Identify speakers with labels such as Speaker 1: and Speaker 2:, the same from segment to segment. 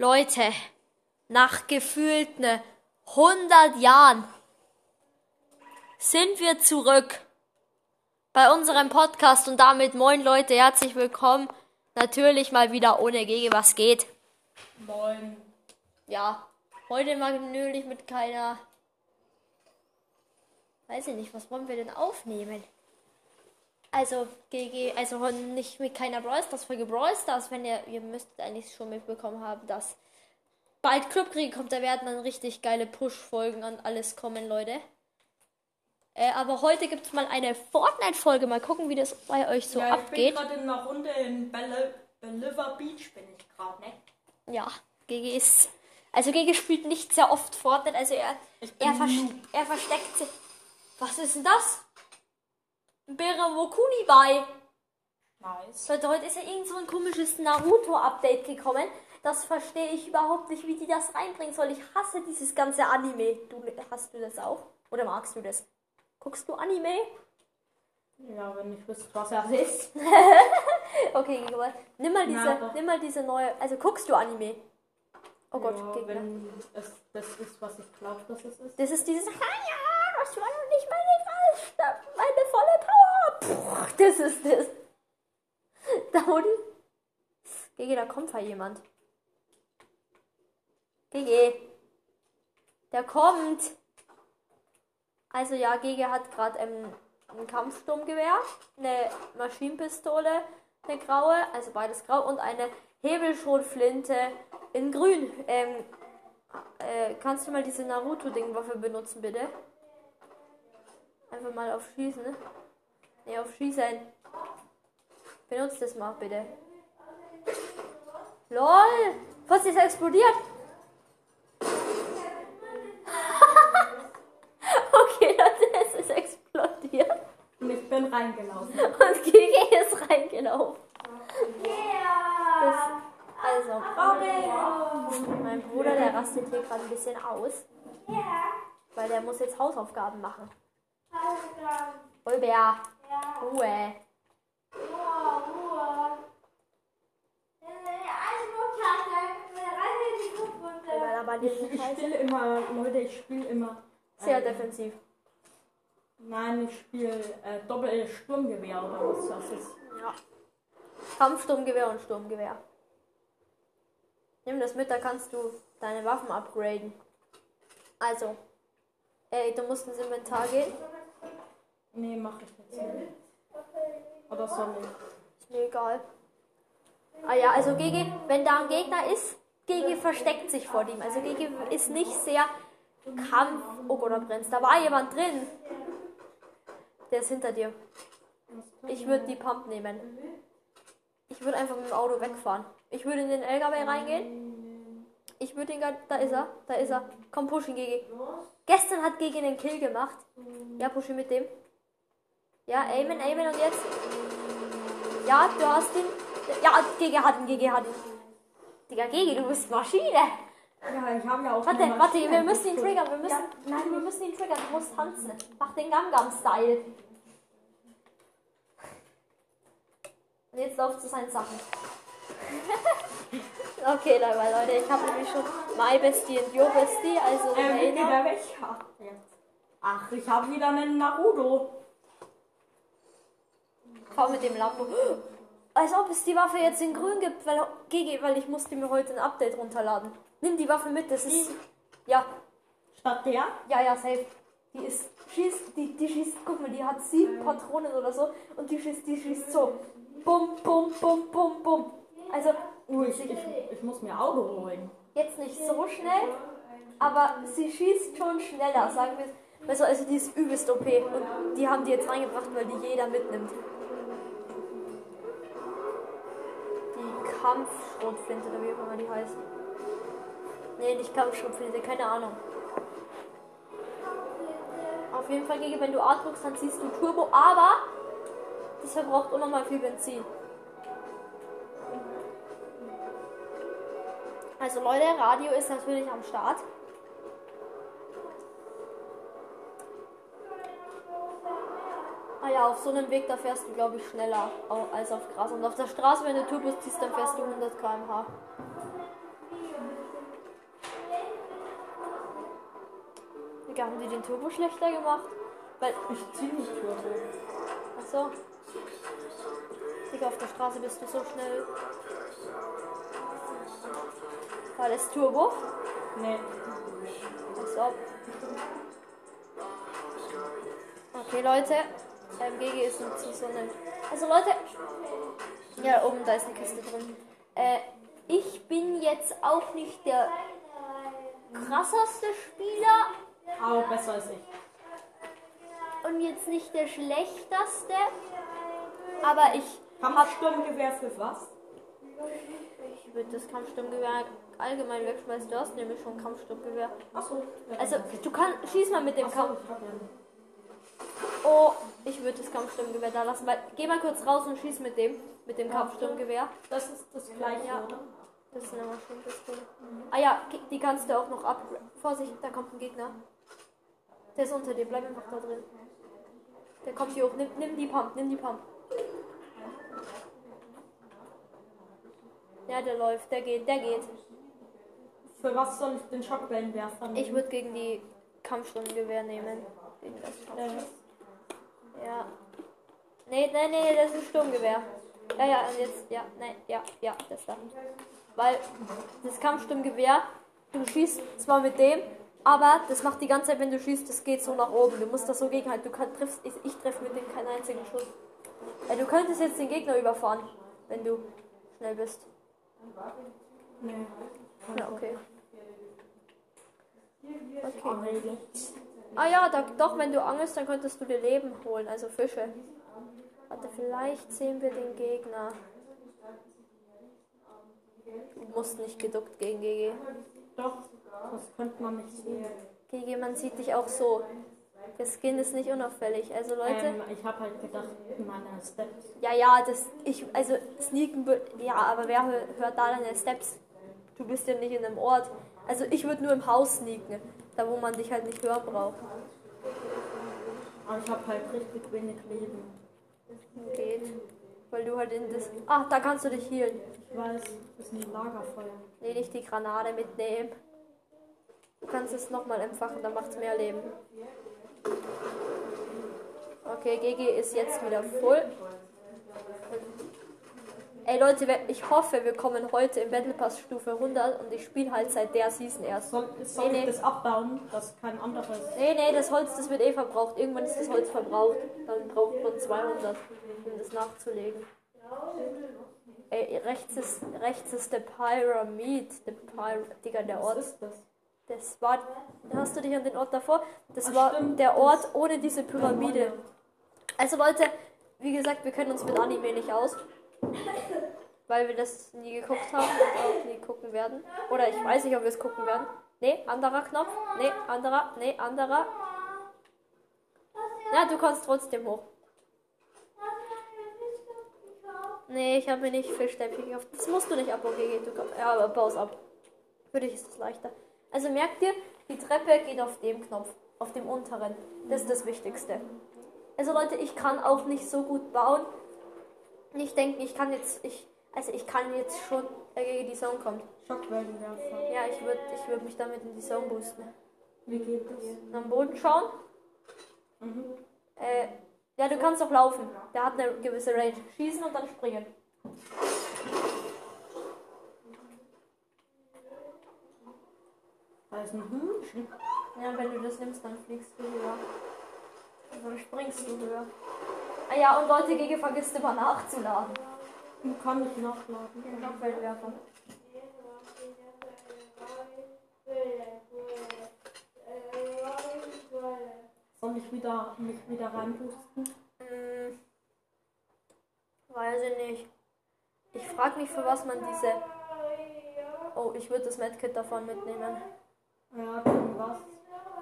Speaker 1: Leute, nach gefühlten 100 Jahren sind wir zurück bei unserem Podcast und damit moin Leute, herzlich willkommen. Natürlich mal wieder ohne Gege, was geht.
Speaker 2: Moin.
Speaker 1: Ja, heute mal natürlich mit keiner. Weiß ich nicht, was wollen wir denn aufnehmen? Also, GG, also nicht mit keiner Brawl Stars Folge Brawl Stars, wenn ihr, ihr müsst eigentlich schon mitbekommen haben, dass bald Clubkrieg kommt, da werden dann richtig geile Push-Folgen an alles kommen, Leute. Äh, aber heute gibt es mal eine Fortnite-Folge. Mal gucken, wie das bei euch so
Speaker 2: ja,
Speaker 1: abgeht.
Speaker 2: Ich bin gerade in einer Runde in Belle, Believer Beach, bin ich gerade, ne?
Speaker 1: Ja, GG ist. Also GG spielt nicht sehr oft Fortnite, also er, er, vers er versteckt sich. Was ist denn das? Ein Beramokuni bei.
Speaker 2: Nice.
Speaker 1: Leute, heute ist ja irgend so ein komisches Naruto-Update gekommen. Das verstehe ich überhaupt nicht, wie die das reinbringen soll. Ich hasse dieses ganze Anime. Du hast du das auch? Oder magst du das? Guckst du Anime?
Speaker 2: Ja, wenn ich wüsste, was er ist.
Speaker 1: okay, aber nimm mal diese,
Speaker 2: Na,
Speaker 1: nimm mal diese neue. Also guckst du Anime? Oh Gott,
Speaker 2: ja,
Speaker 1: Gegner.
Speaker 2: wenn es das ist, was ich glaube, dass es ist.
Speaker 1: Das ist dieses. Ah ja, das war noch nicht meine Fallstab, meine volle Power. Puh, das ist das. Da unten. Gege, da kommt halt jemand. Gege. Der kommt. Also ja, Gege hat gerade ähm, ein Kampfsturmgewehr, eine Maschinenpistole, eine graue, also beides grau und eine Hebelschrotflinte in grün. Ähm, äh, kannst du mal diese Naruto-Ding-Waffe benutzen, bitte? Einfach mal auf Schießen. Ne, nee, auf Schießen. Benutzt das mal, bitte. LOL! Was ist explodiert? okay, Leute, es ist explodiert.
Speaker 2: Und ich bin reingelaufen.
Speaker 1: Und Gigi ist reingelaufen. Das, also, mein Bruder, der rastet hier gerade ein bisschen aus. Weil der muss jetzt Hausaufgaben machen. Olbär, Ruhe.
Speaker 2: Ich, ich spiele immer, Leute, ich spiele immer.
Speaker 1: sehr
Speaker 2: ähm,
Speaker 1: defensiv.
Speaker 2: Nein, ich spiele äh, Doppel-Sturmgewehr oder was das ist.
Speaker 1: Ja. Kampfsturmgewehr und Sturmgewehr. Nimm das mit, da kannst du deine Waffen upgraden. Also, ey, du musst ins Inventar gehen.
Speaker 2: Nee, mach ich jetzt nicht. Oder ich?
Speaker 1: Ist mir egal. Ah ja, also Gege, wenn da ein Gegner ist, Gege versteckt sich vor ihm. Also Gege ist nicht sehr Kampf. Oh Gott, da brennt's. Da war jemand drin. Der ist hinter dir. Ich würde die Pump nehmen. Ich würde einfach mit dem Auto wegfahren. Ich würde in den LKW reingehen. Ich würde gar- da ist er, da ist er. Komm, push ihn, Gege. Gestern hat Gege einen Kill gemacht. Ja, push ihn mit dem. Ja, aimen, aimen und jetzt. Ja, du hast ihn. Ja, Gege hat ihn, Gege hat ihn. Digga, Gege, du bist Maschine.
Speaker 2: Ja, ich habe ja auch.
Speaker 1: Warte, warte, wir müssen ihn triggern. Wir müssen,
Speaker 2: Ja.
Speaker 1: nein, wir müssen ihn triggern. Du musst tanzen. Mach den Gangnam-Style. Und jetzt läuft zu seinen Sachen. okay, dabei, Leute. Ich habe nämlich schon My Bestie und Your Bestie, also
Speaker 2: Ähm, jetzt. Ach, ich habe wieder einen Naruto.
Speaker 1: Fahr mit dem Lambo. Als ob es die Waffe jetzt in grün gibt, weil, GG, weil ich musste mir heute ein Update runterladen. Nimm die Waffe mit, das ist... Ja,
Speaker 2: Statt der?
Speaker 1: Ja, ja, safe. Die ist, schießt, die, die schießt, guck mal, die hat sieben Patronen oder so und die schießt, die schießt so. Bum, bum, bum, bum, bum. Also,
Speaker 2: Uh, ich, ich, ich muss mir Auto holen.
Speaker 1: jetzt nicht so schnell, aber sie schießt schon schneller, sagen wir es. Also, also die ist übelst OP und die haben die jetzt reingebracht, weil die jeder mitnimmt. Kampfschrotflinte, oder wie auch immer die heißt. Nee, nicht Kampfschrotflinte, keine Ahnung. Auf jeden Fall, Gege, wenn du A drückst, dann ziehst du Turbo, aber das verbraucht unnormal viel Benzin. Also Leute, Radio ist natürlich am Start. Ja, auf so einem Weg, da fährst du, glaube ich, schneller als auf Gras. Und auf der Straße, wenn du Turbo ziehst, dann fährst du 100 km/h. Wie haben die den Turbo schlechter gemacht? Weil,
Speaker 2: Ich zieh nicht Turbo.
Speaker 1: achso. Digga, auf der Straße bist du so schnell. War das Turbo?
Speaker 2: Nee.
Speaker 1: Als ob. Okay, Leute. Ähm, GG ist nicht zu so eine. Also, Leute. Ja, oben, da ist eine Kiste drin. Äh, ich bin jetzt auch nicht der krasseste Spieler
Speaker 2: Aber besser als ich.
Speaker 1: und jetzt nicht der schlechteste. Aber ich
Speaker 2: Kampfsturmgewehr für was?
Speaker 1: Ich würde das Kampfsturmgewehr allgemein wegschmeißen. Du hast nämlich schon Kampfsturmgewehr.
Speaker 2: Achso.
Speaker 1: Also, du kannst, schieß mal mit dem Kampf. Oh, ich würde das Kampfsturmgewehr da lassen. Weil, geh mal kurz raus und schieß mit dem, mit dem Kampfsturmgewehr.
Speaker 2: Das ist das gleiche,
Speaker 1: Ja.
Speaker 2: oder?
Speaker 1: Das ist eine Maschinenpistole. Ah ja, die kannst du auch noch ab. Vorsicht, da kommt ein Gegner. Der ist unter dir, bleib einfach da drin. Der kommt hier hoch. Nimm, nimm die Pump, nimm die Pump. Ja, der läuft, der geht, der geht.
Speaker 2: Für was soll ich den Schockwellenwerfer nehmen?
Speaker 1: Ich würde gegen die Kampfsturmgewehr nehmen. Gegen das
Speaker 2: Äh,
Speaker 1: Ja. Nee, nee, nee, das ist ein Sturmgewehr. Ja, ja, und jetzt, ja, nee, ja, ja, das da. Weil das Kampfsturmgewehr, du schießt zwar mit dem, aber das macht die ganze Zeit, wenn du schießt, das geht so nach oben. Du musst das so gegenhalten. Du kann, triffst, ich, ich treffe mit dem keinen einzigen Schuss. Ja, du könntest jetzt den Gegner überfahren, wenn du schnell bist.
Speaker 2: nee.
Speaker 1: Ja, okay. Okay. Ah ja, da, doch, wenn du angelst, dann könntest du dir Leben holen, also Fische. Warte, vielleicht sehen wir den Gegner. Du musst nicht geduckt gegen GG.
Speaker 2: Doch, das könnte man nicht sehen.
Speaker 1: GG, man sieht dich auch so. Der Skin ist nicht unauffällig. Also Leute,
Speaker 2: Ähm, ich habe halt gedacht, meine Steps.
Speaker 1: ja, ja, das, ich, also sneaken, ja, aber wer hö- hört da deine Steps? Du bist ja nicht in einem Ort. Also ich würde nur im Haus sneaken, da wo man dich halt nicht hören braucht.
Speaker 2: Aber ich habe halt richtig wenig Leben.
Speaker 1: Geht. Weil du halt in das. Ach, da kannst du dich healen.
Speaker 2: Ich weiß, das ist ein Lagerfeuer.
Speaker 1: Nee, nicht die Granate mitnehmen. Du kannst es nochmal entfachen, dann macht's mehr Leben. Okay, GG ist jetzt wieder voll. Ey Leute, ich hoffe, wir kommen heute im Battle Pass Stufe 100 und ich spiele halt seit der Season erst.
Speaker 2: Soll, soll
Speaker 1: Nee,
Speaker 2: ich
Speaker 1: nee.
Speaker 2: das abbauen, dass kein anderes.
Speaker 1: Nee, nee, das Holz, das wird eh verbraucht. Irgendwann ist das Holz verbraucht. Dann braucht man 200, um das nachzulegen. Ey, rechts ist, rechts ist der Pyramid. Der Pyra Digga, der
Speaker 2: Was
Speaker 1: Ort.
Speaker 2: ist das?
Speaker 1: Das war. Hast du dich an den Ort davor? Das
Speaker 2: Ah,
Speaker 1: war
Speaker 2: stimmt,
Speaker 1: der Ort ohne diese Pyramide. Also Leute, wie gesagt, wir kennen uns mit Anime nicht aus. Weil wir das nie geguckt haben und auch nie gucken werden. Oder ich weiß nicht, ob wir es gucken werden. Nee, anderer Knopf. Nee, anderer. Nee, anderer. Na, du kannst trotzdem hoch. Nee, ich habe mir nicht Fischstäbchen gekauft. Das musst du nicht ab, okay, du kannst, ja, aber baus ab. Für dich ist es leichter. Also merkt ihr, die Treppe geht auf dem Knopf, auf dem unteren. Das ist das Wichtigste. Also Leute, ich kann auch nicht so gut bauen. Nicht denken, ich kann jetzt, ich, also ich kann jetzt schon, äh, gegen die Zone kommt.
Speaker 2: Schockwellenwerfer.
Speaker 1: Ja, ich würde ich würd mich damit in die Zone boosten.
Speaker 2: Wie geht das?
Speaker 1: Am Boden schauen.
Speaker 2: Mhm.
Speaker 1: Äh, ja, du kannst auch laufen. Der hat eine gewisse Range. Schießen und dann springen.
Speaker 2: Da ist ein Hühnchen.
Speaker 1: Ja, wenn du das nimmst, dann fliegst du höher. Dann springst du höher. Ah ja, und Leute, gegen vergisst immer nachzuladen.
Speaker 2: Kann ich nachladen.
Speaker 1: Den Schockwellenwerfer.
Speaker 2: Soll ich wieder, mich wieder reinpusten?
Speaker 1: Hm, weiß ich nicht. Ich frage mich, für was man diese. Oh, ich würde das Medkit davon mitnehmen.
Speaker 2: Ja, gegen was?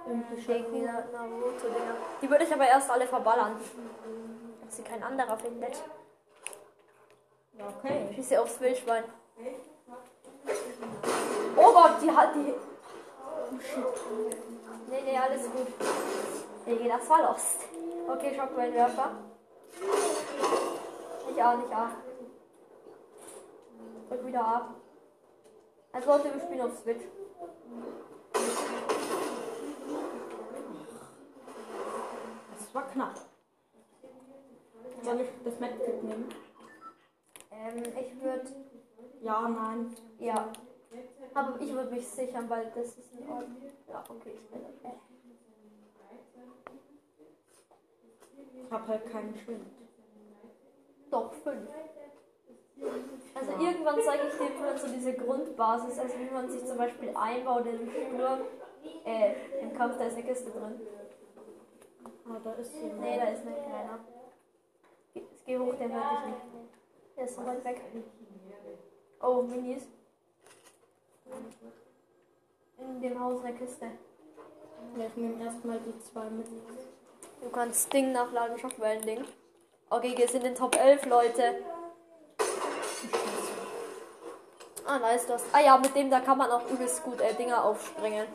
Speaker 1: Gegen die
Speaker 2: Shaku.
Speaker 1: Naruto-Dinger. Die würde ich aber erst alle verballern. Dass sie kein anderer findet.
Speaker 2: Okay.
Speaker 1: Schieße aufs Wildschwein. Oh Gott, die hat die. Oh shit. Nee, nee, alles gut. Nee, das war lost. Okay, Schockwellenwerfer. Nicht A, nicht A. Drück wieder A. Also Leute, wir spielen auf Switch.
Speaker 2: Das war knapp. Soll ich das Medkit nehmen?
Speaker 1: Ähm, ich würde.
Speaker 2: Ja, nein.
Speaker 1: Ja. Aber ich würde mich sichern, weil das ist in Ordnung. Ja, okay, ich bin okay.
Speaker 2: Ich habe halt keinen Schwind.
Speaker 1: Doch, fünf. Also irgendwann zeige ich dir mal so diese Grundbasis, also wie man sich zum Beispiel einbaut im Sturm. Äh, im Kampf, da ist eine Kiste drin.
Speaker 2: Ah, da ist jemand.
Speaker 1: Nee, da ist nicht keiner. Geh, geh hoch, der hört dich nicht. Der ist so weit weg. Oh, Minis. In dem Haus eine Kiste.
Speaker 2: Ja, ich nehme erstmal die zwei mit.
Speaker 1: Du kannst Ding nachladen, Schockwellen-Ding. Okay, wir sind in Top 11, Leute. Ah, nice, das. Ah ja, mit dem da kann man auch übelst gut äh, Dinger aufspringen.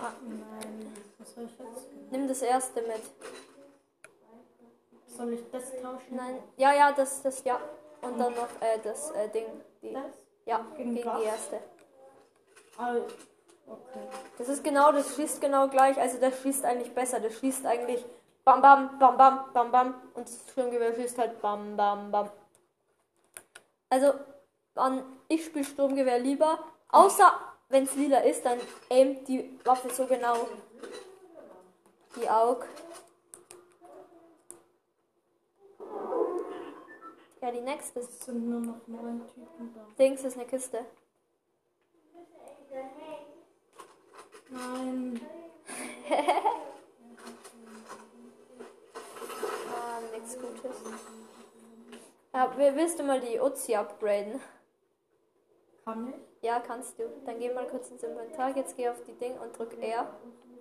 Speaker 2: Ah, nein. Was soll ich jetzt?
Speaker 1: Nimm das erste mit.
Speaker 2: Soll ich das tauschen?
Speaker 1: Nein, ja, ja, das, das, ja. Und dann noch äh, das äh, Ding. Die,
Speaker 2: Das?
Speaker 1: ja,
Speaker 2: Gegen
Speaker 1: gegen die erste.
Speaker 2: Ah, okay.
Speaker 1: Das ist genau, das schießt genau gleich. Also das schießt eigentlich besser. Das schießt eigentlich bam bam bam bam bam bam und das Sturmgewehr schießt halt bam bam bam. Also an, ich spiele Sturmgewehr lieber, außer wenn es lila ist, dann aimt die Waffe so genau. Die Aug. Ja, die nächste
Speaker 2: Es sind nur noch neun Typen da.
Speaker 1: Dings ist eine Kiste.
Speaker 2: Nein.
Speaker 1: Ah, nichts Gutes. Ja, wi- willst du mal die Uzi upgraden?
Speaker 2: Kann ich?
Speaker 1: Ja, kannst du. Dann geh mal kurz ins Inventar. Jetzt geh auf die Ding und drück R.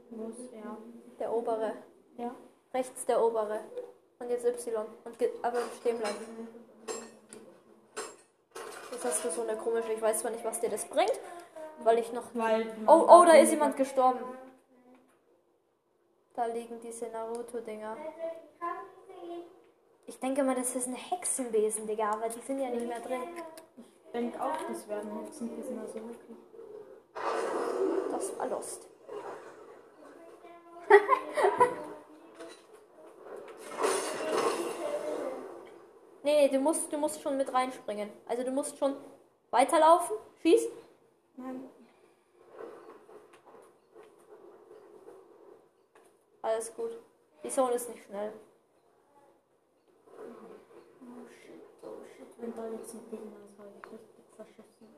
Speaker 2: Wo ist er?
Speaker 1: Der obere.
Speaker 2: Ja.
Speaker 1: Rechts der obere. Und jetzt Y. Und aber stehen bleiben. Jetzt hast du so eine komische. Ich weiß zwar nicht, was dir das bringt, weil ich noch.
Speaker 2: Weil.
Speaker 1: Oh, oh, da ist jemand gestorben. Da liegen diese Naruto-Dinger. Ich denke mal, das ist ein Hexenwesen, Digga, aber die sind ja nicht mehr drin.
Speaker 2: Ich denke auch, das werden Hexenkissen, also wirklich.
Speaker 1: Das war Lust. Nee, nee, du musst, du musst schon mit reinspringen. Also du musst schon weiterlaufen. Schieß.
Speaker 2: Nein.
Speaker 1: Alles gut. Die Zone ist nicht schnell.
Speaker 2: Oh shit, oh shit. Wenn da jetzt ein Gegner ist, habe ich richtig verschissen.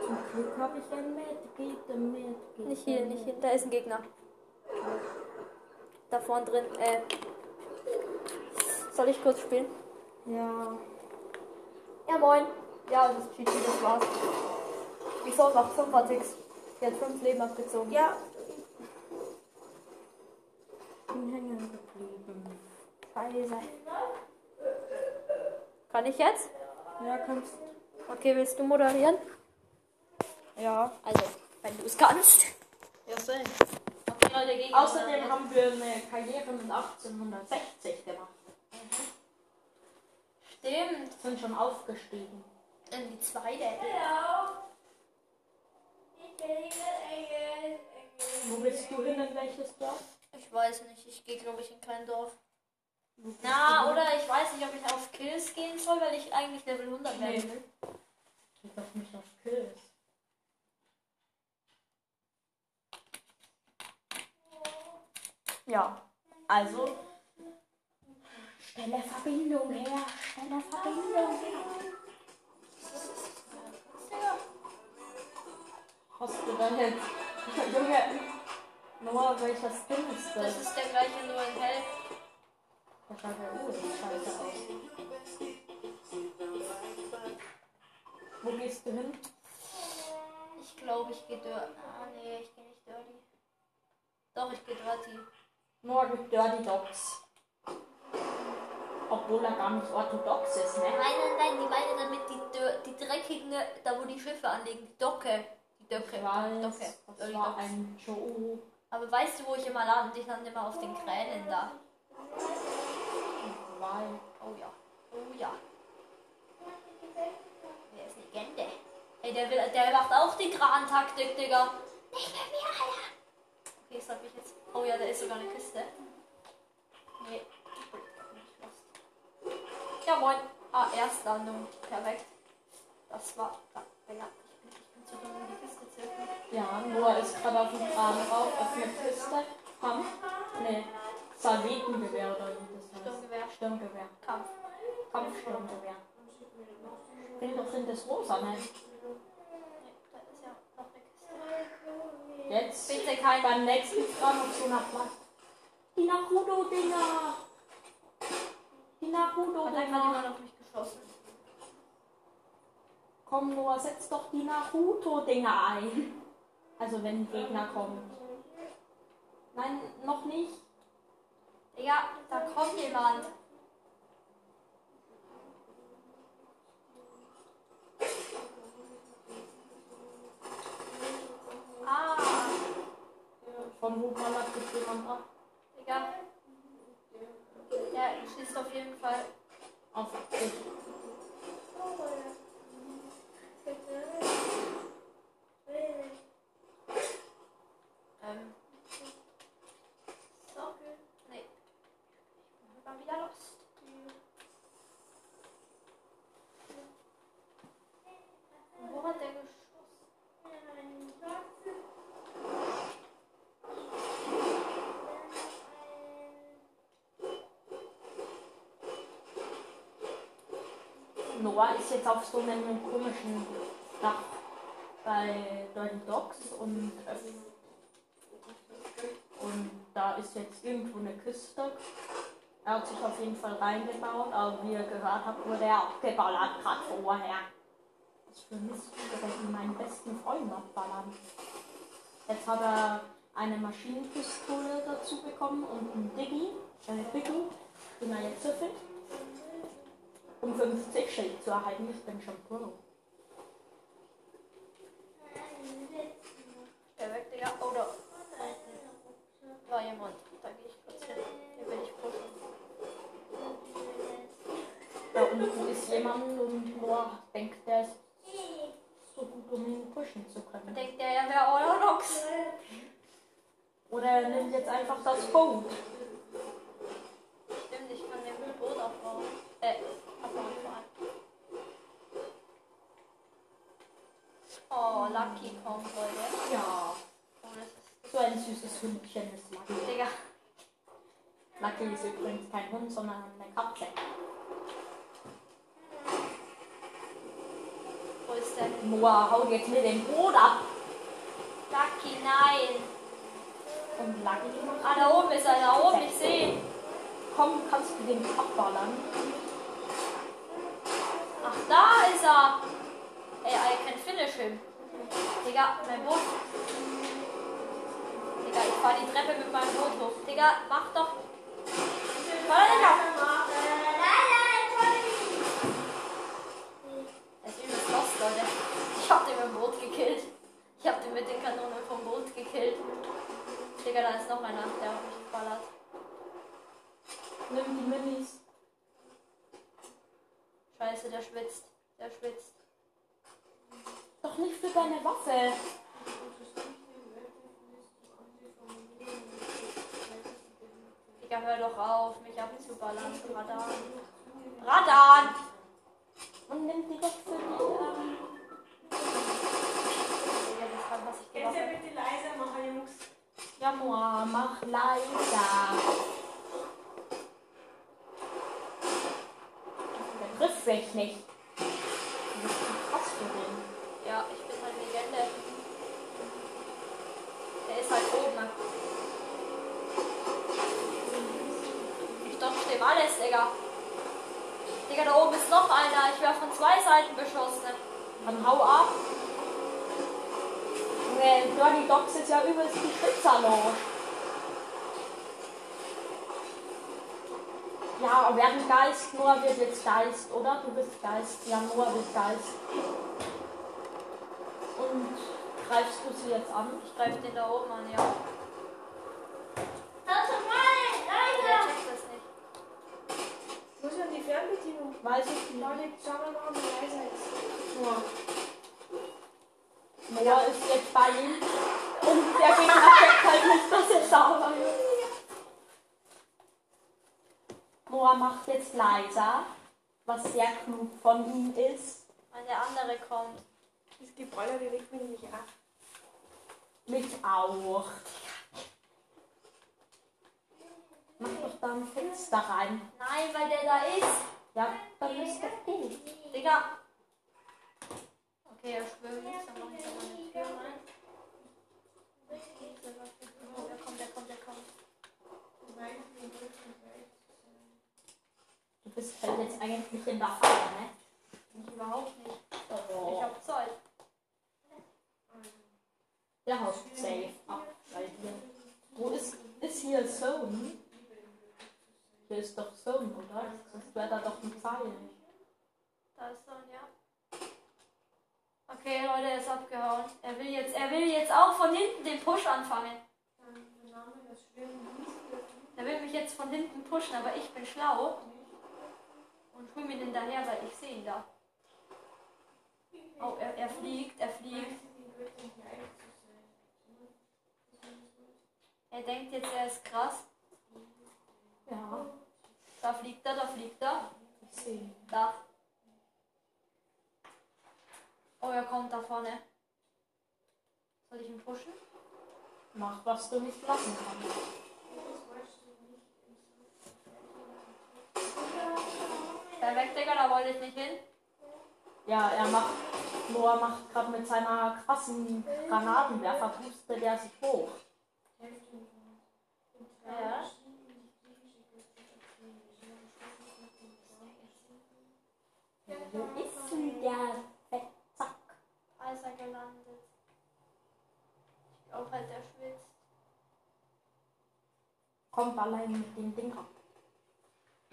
Speaker 2: Zum Glück habe ich ein Medkit, ein Medkit.
Speaker 1: Nicht hier, nicht hier. Da ist ein Gegner. Da vorne drin. Äh. Soll ich kurz spielen?
Speaker 2: Ja.
Speaker 1: Ja, moin. Ja, das ist GG, das war's. Die Zone macht 5 Ticks. Die hat 5 Leben abgezogen.
Speaker 2: Ja. Bin hängen geblieben.
Speaker 1: Scheiße. Kann ich jetzt?
Speaker 2: Ja, kannst.
Speaker 1: Okay, willst du moderieren?
Speaker 2: Ja.
Speaker 1: Also, wenn du es kannst.
Speaker 2: Ja, sehen.
Speaker 1: Okay, Leute,
Speaker 2: Außerdem haben wir eine Karriere mit 1860 gemacht.
Speaker 1: Stimmt.
Speaker 2: Sind schon aufgestiegen.
Speaker 1: In die zweite.
Speaker 2: Wo willst du hin? In welches Dorf?
Speaker 1: Ich weiß nicht, ich gehe glaube ich in kein Dorf. Na, oder ich weiß nicht, ob ich auf Kills gehen soll, weil ich eigentlich Level 100 werden will.
Speaker 2: Geh doch nicht auf Kills. Ja, also. Stelle Verbindung her. Stelle Verbindung her. Hast du dann jetzt. Junge. Noah, welcher Skin ist das?
Speaker 1: Das ist der gleiche, nur in hell.
Speaker 2: Der schaut ja uh, sieht scheiße aus. Wo gehst du hin?
Speaker 1: Ich glaube, ich gehe Dirty. Ah, nee, ich gehe nicht Dirty. Doch, ich gehe Dirty.
Speaker 2: Noah geht Dirty Dogs. Obwohl er gar nicht orthodox ist, ne?
Speaker 1: Nein, nein, nein, die meinen damit die, die dreckigen, da wo die Schiffe anliegen, die Docke. Die Docke.
Speaker 2: Ich weiß,
Speaker 1: Docke.
Speaker 2: das war ein Joe.
Speaker 1: Aber weißt du, wo ich immer lande? Ich lande immer auf den Kränen da.
Speaker 2: Weil
Speaker 1: Oh ja. Oh ja. Wer ist Ey, der, will, der macht auch die Kran-Taktik, Digga. Nicht mit mir, Alter. Okay, das hab ich jetzt. Oh ja, da ist sogar eine Kiste. Nee. Ja, moin. Ah, Erstlandung. Perfekt. Das war. Ja, ja. Ich bin, ich bin zu dumm, um die Kiste zu öffnen.
Speaker 2: Ja, Noah ist gerade auf dem Kran drauf, öffnet Kiste. Kampf. Nee. Salvetengewehr oder wie das heißt.
Speaker 1: Sturmgewehr.
Speaker 2: Sturmgewehr.
Speaker 1: Kampf.
Speaker 2: Kampfsturmgewehr. Will doch in das Rosa, ne? Jetzt
Speaker 1: Bitte kein.
Speaker 2: beim nächsten und so nach. Die Naruto-Dinger. Die
Speaker 1: Hat einfach jemand auf mich geschossen.
Speaker 2: Komm, Noah, setz doch die Naruto-Dinger ein. Also wenn Gegner kommt. Nein, noch nicht.
Speaker 1: Digga, da kommt jemand. Ah,
Speaker 2: Von wo ballert jetzt jemand ab?
Speaker 1: Digga. Schießt auf jeden Fall.
Speaker 2: Auf dich.
Speaker 1: Ähm. So. Nee. Ich bin mal wieder lost. Wo hat der geschossen?
Speaker 2: Noah ist jetzt auf so einem komischen Dach bei Dirty Dogs und, äh, und da ist jetzt irgendwo eine Kiste. Er hat sich auf jeden Fall reingebaut, aber wie ihr gehört habt, wurde er abgeballert gerade vorher. Was für Mist, ich werde meinen besten Freund abballern. Jetzt hat er eine Maschinenpistole dazu bekommen und einen Diggi, äh, Biggie, den er jetzt süffelt um 50 Schild zu erhalten. Ich bin schon Pro.
Speaker 1: Der weg, Digga. Oh, da. War jemand. Da gehe ich kurz hin. Den will ich pushen.
Speaker 2: Da unten ist jemand und Noah denkt, der ist so gut, um ihn pushen zu können.
Speaker 1: Denkt der, er wäre Orthodox.
Speaker 2: Oder er nimmt jetzt einfach das Boot.
Speaker 1: Stimmt, ich kann den Boot abbauen. Äh, abbauen vor allem. Oh, Lucky kommt, Leute.
Speaker 2: Ja,
Speaker 1: Oh, das ist.
Speaker 2: so ein süßes Hündchen ist Lucky.
Speaker 1: Digga.
Speaker 2: Lucky ist übrigens kein Hund, sondern eine Katze.
Speaker 1: Wo ist denn?
Speaker 2: Noah haut jetzt mit dem Boot ab.
Speaker 1: Lucky, nein.
Speaker 2: Und Lucky macht
Speaker 1: Ah, da oben ist er, da oben, ich sehe ihn.
Speaker 2: Komm, kannst du den abballern?
Speaker 1: Ach, da ist er. Ey, I can finish him. Digga, mein Boot. Digga, ich fahr die Treppe mit meinem Boot hoch. Digga, mach doch. Warte, Digga. Er ist übelst lost, Leute. Ich hab den mit dem Boot gekillt. Ich hab den mit den Kanonen vom Boot gekillt. Digga, da ist noch einer, der auf mich geballert.
Speaker 2: Nimm die Minis.
Speaker 1: Scheiße, der schwitzt. Der schwitzt.
Speaker 2: Nicht für deine Waffe.
Speaker 1: Digga, hör doch auf, mich abzuballern. Radan. Radan!
Speaker 2: Und nimm die doch für die.
Speaker 3: Jetzt ja bitte leiser machen, Jungs.
Speaker 2: ja, Noah, mach leiser. Der trifft mich nicht. Du bist zu krass für den.
Speaker 1: Ja, ich bin halt Legende. Der ist halt oben. Ich dodge dem alles, Digga. Digga, da oben ist noch einer. Ich werde von zwei Seiten beschossen.
Speaker 2: Dann hau ab. Junge, Dirty Dogs ist ja übelst die Spitzerloh. Ja, werden Geist. Noah wird jetzt Geist, oder? Du bist Geist. Ja, Noah wird Geist. Und greifst du sie jetzt an?
Speaker 1: Ich greife den da oben an, ja.
Speaker 3: Hör doch mal,
Speaker 1: Der
Speaker 3: leiser!
Speaker 1: checkt das nicht.
Speaker 3: Muss man die Fernbedienung?
Speaker 2: Weiß ich nicht.
Speaker 3: Leute, schau mal, warum die leiser ist.
Speaker 2: Noah. Noah ist jetzt bei ihm. Und der Gegner checkt halt nicht, dass er sauber ist. Noah macht jetzt leiser, was sehr klug von ihm ist.
Speaker 1: Der andere kommt.
Speaker 3: Das Gebäude, die regt mich nämlich ab.
Speaker 2: Mich auch. Mach doch da ein Fenster rein.
Speaker 1: Nein, weil der da ist.
Speaker 2: Ja, dann ist doch gut.
Speaker 1: Digga. Okay, er schwimmt. Dann mach ich da mal eine Tür rein. Oh, der kommt, der kommt, der kommt.
Speaker 2: Du bist halt jetzt eigentlich in der Falle, ne?
Speaker 1: Ich überhaupt nicht. Ich
Speaker 2: Oh.
Speaker 1: hab Zeug.
Speaker 2: Der haut safe ab bei dir. Wo ist, ist hier Zone? Hier ist doch Zone, oder? Sonst wäre da doch ein Pfeil.
Speaker 1: Da ist ein ja. Okay, Leute, er ist abgehauen. Er will jetzt, er will jetzt auch von hinten den Push anfangen. Er will mich jetzt von hinten pushen, aber ich bin schlau. Und schwimme ihn hinterher, weil ich sehe ihn da. Oh, er, er fliegt, er fliegt. Er denkt jetzt, er ist krass.
Speaker 2: Ja,
Speaker 1: Da fliegt er, da fliegt er.
Speaker 2: ich sehe.
Speaker 1: Da. Oh, er kommt da vorne. Soll ich ihn pushen?
Speaker 2: Mach, was du nicht lassen kannst.
Speaker 1: Der weg, Digga, da wollte ich nicht hin.
Speaker 2: Ja, er macht. Noah macht gerade mit seiner krassen Granatenwerfer, boostet er sich hoch.
Speaker 1: Ja.
Speaker 2: Wo ist denn der Fettsack?
Speaker 1: Als er gelandet. Ich glaube halt, der schwitzt.
Speaker 2: Kommt allein mit dem Ding ab.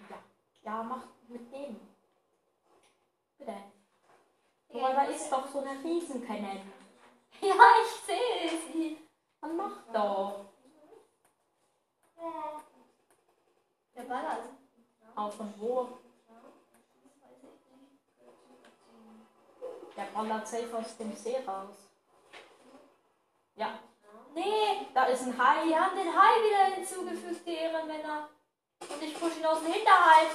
Speaker 2: Ja, ja, mach mit dem. Bitte. Aber da ist doch so eine Riesenkanone.
Speaker 1: Ja, ich sehe sie.
Speaker 2: Dann mach doch.
Speaker 1: Der ballert.
Speaker 2: Auch von wo? Der ballert safe aus dem See raus. Ja,
Speaker 1: Nee,
Speaker 2: da ist ein Hai.
Speaker 1: die haben den Hai wieder hinzugefügt, die Ehrenmänner. Und ich pushe ihn aus dem Hinterhalt.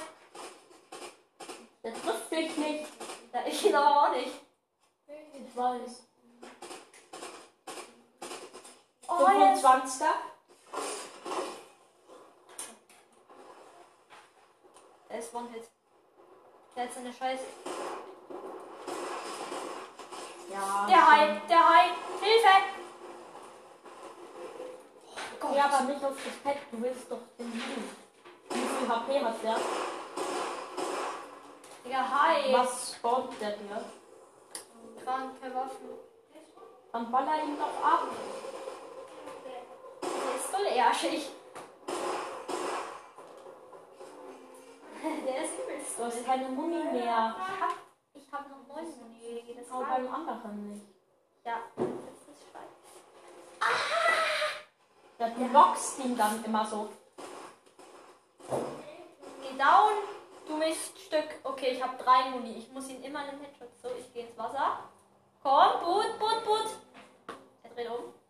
Speaker 2: Der trifft dich nicht.
Speaker 1: Da ich ihn aber auch nicht.
Speaker 2: Ich weiß.
Speaker 1: Oh, jetzt.
Speaker 2: 25er.
Speaker 1: Der ist One-Hit. Der hat seine Scheiße.
Speaker 2: Ja.
Speaker 1: Der Hai, der Hai. Hilfe! Oh
Speaker 2: Geh aber nicht auf das Pad, du willst doch den Mini. Wie viel HP hat der?
Speaker 1: Digga, Hai.
Speaker 2: Was spawnt der dir?
Speaker 1: Kranke Waffen.
Speaker 2: Dann baller ihn doch ab.
Speaker 1: Der ist voll ärschig. Der ist übelst
Speaker 2: Du hast keine Muni mehr.
Speaker 1: Ich hab, ich hab noch neun Muni. Das war
Speaker 2: beim anderen nicht.
Speaker 1: Ja, das ist scheiße.
Speaker 2: Ja, du lockst ihn dann immer so.
Speaker 1: Geh down, du Miststück. Okay, ich habe drei Muni. Ich muss ihn immer einen Headshot. So, ich gehe ins Wasser. Komm, Boot, Boot, Boot. Er dreht um.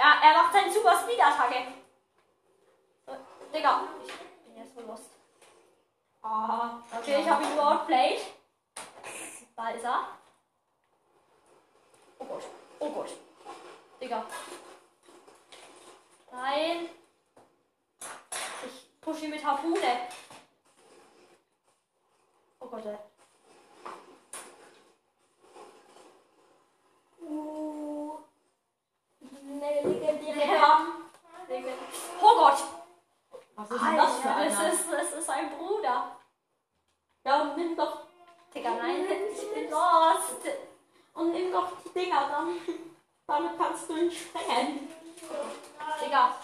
Speaker 1: Ja, er macht seinen Super Speed Attacke. So, Digga, ich bin jetzt so lost.
Speaker 2: Ah,
Speaker 1: Okay, ich habe ihn nur outplayed. Da ist er. Oh Gott. Oh Gott. Digga. Nein. Ich pushe ihn mit Harpune. Oh Gott. ey. Uh.
Speaker 2: Ne, legendäre
Speaker 1: Ja. Oh Gott.
Speaker 2: Was ist denn das für
Speaker 1: Alter, das
Speaker 2: einer?
Speaker 1: ist, das ist ein Bruder.
Speaker 2: Ja, und nimm doch,
Speaker 1: Digga, nein, ich bin lost.
Speaker 2: und nimm doch die Dinger dann. Damit kannst du ihn sprengen.
Speaker 1: Digga,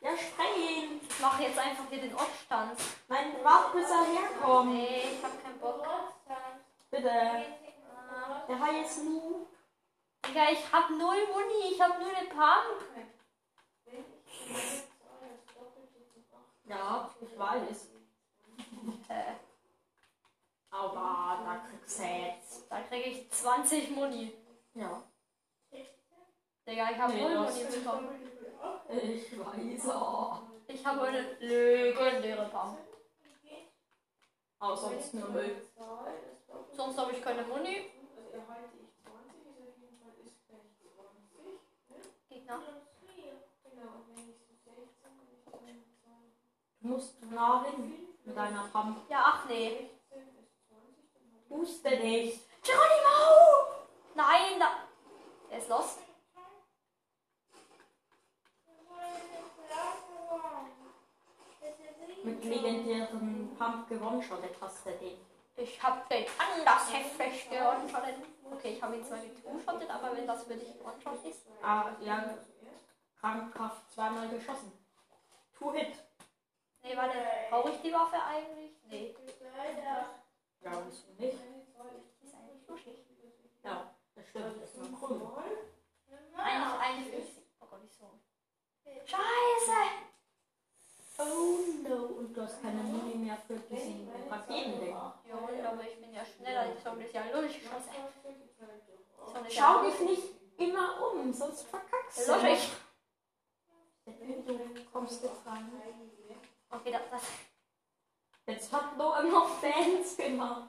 Speaker 2: Ja, spreng ihn.
Speaker 1: ich mache jetzt einfach hier den Ottstanz.
Speaker 2: Nein, warte, bis er herkommt.
Speaker 1: Nee, ich hab keinen Bock.
Speaker 2: Bitte.
Speaker 1: Ah.
Speaker 2: Der Hai ist nu.
Speaker 1: Digga, ich hab null Muni, ich hab nur eine Pump.
Speaker 2: Ja, ich weiß.
Speaker 1: Äh,
Speaker 2: Aber da kriegst du jetzt.
Speaker 1: da kriege ich 20 Muni.
Speaker 2: Ja.
Speaker 1: Digga, ich habe
Speaker 2: Nee,
Speaker 1: null Muni bekommen.
Speaker 2: Ich weiß auch.
Speaker 1: Ich habe eine legendäre Pump.
Speaker 2: Aber sonst nur Müll.
Speaker 1: Sonst habe ich keine Muni. Gegner.
Speaker 2: Du musst nah hin mit deiner Pump.
Speaker 1: Ja, ach nee.
Speaker 2: Huste nicht.
Speaker 1: Geronimo! Nein, da. Er ist lost.
Speaker 2: Mit legendären Pump gewonnen schon, der hast du den.
Speaker 1: Ich hab den anders heftig gewonnen schon. Okay, ich habe ihn zwar nicht two-shottet, aber wenn das für dich One-Shot ist.
Speaker 2: Ah, ja, krankhaft zweimal geschossen. Two-Hit.
Speaker 1: Nee, warte, brauche ich die Waffe eigentlich? Nee,
Speaker 2: Ja, wieso nicht?
Speaker 1: die ist eigentlich luschig.
Speaker 2: Ja, das stimmt, das ist nur grün.
Speaker 1: Eigentlich, eigentlich ist Oh Gott, ich so. Scheiße!
Speaker 2: Oh no, und du hast keine Muni mehr für diesen Raketending.
Speaker 1: Ja, aber ich bin ja schneller. Die Zone ist ja luschig. Scheiße. Die Zone ist
Speaker 2: Schau dich nicht immer um, sonst verkackst. Du kommst jetzt rein.
Speaker 1: Okay, das, das.
Speaker 2: Jetzt hat Noah noch Fans gemacht.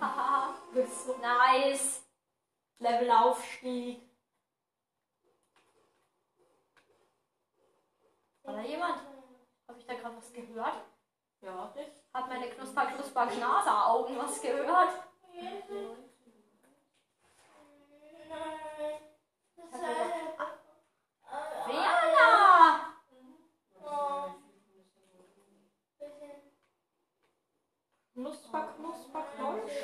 Speaker 1: Haha.
Speaker 2: Bist so
Speaker 1: nice.
Speaker 2: Levelaufstieg.
Speaker 1: War da jemand? Habe ich da gerade was gehört?
Speaker 2: Ja, dich.
Speaker 1: Hat meine Knusper, Knusper, Knaser-Augen was gehört? Ich hab gehört, ah, Werner!
Speaker 2: Knusper, knusper, knausch.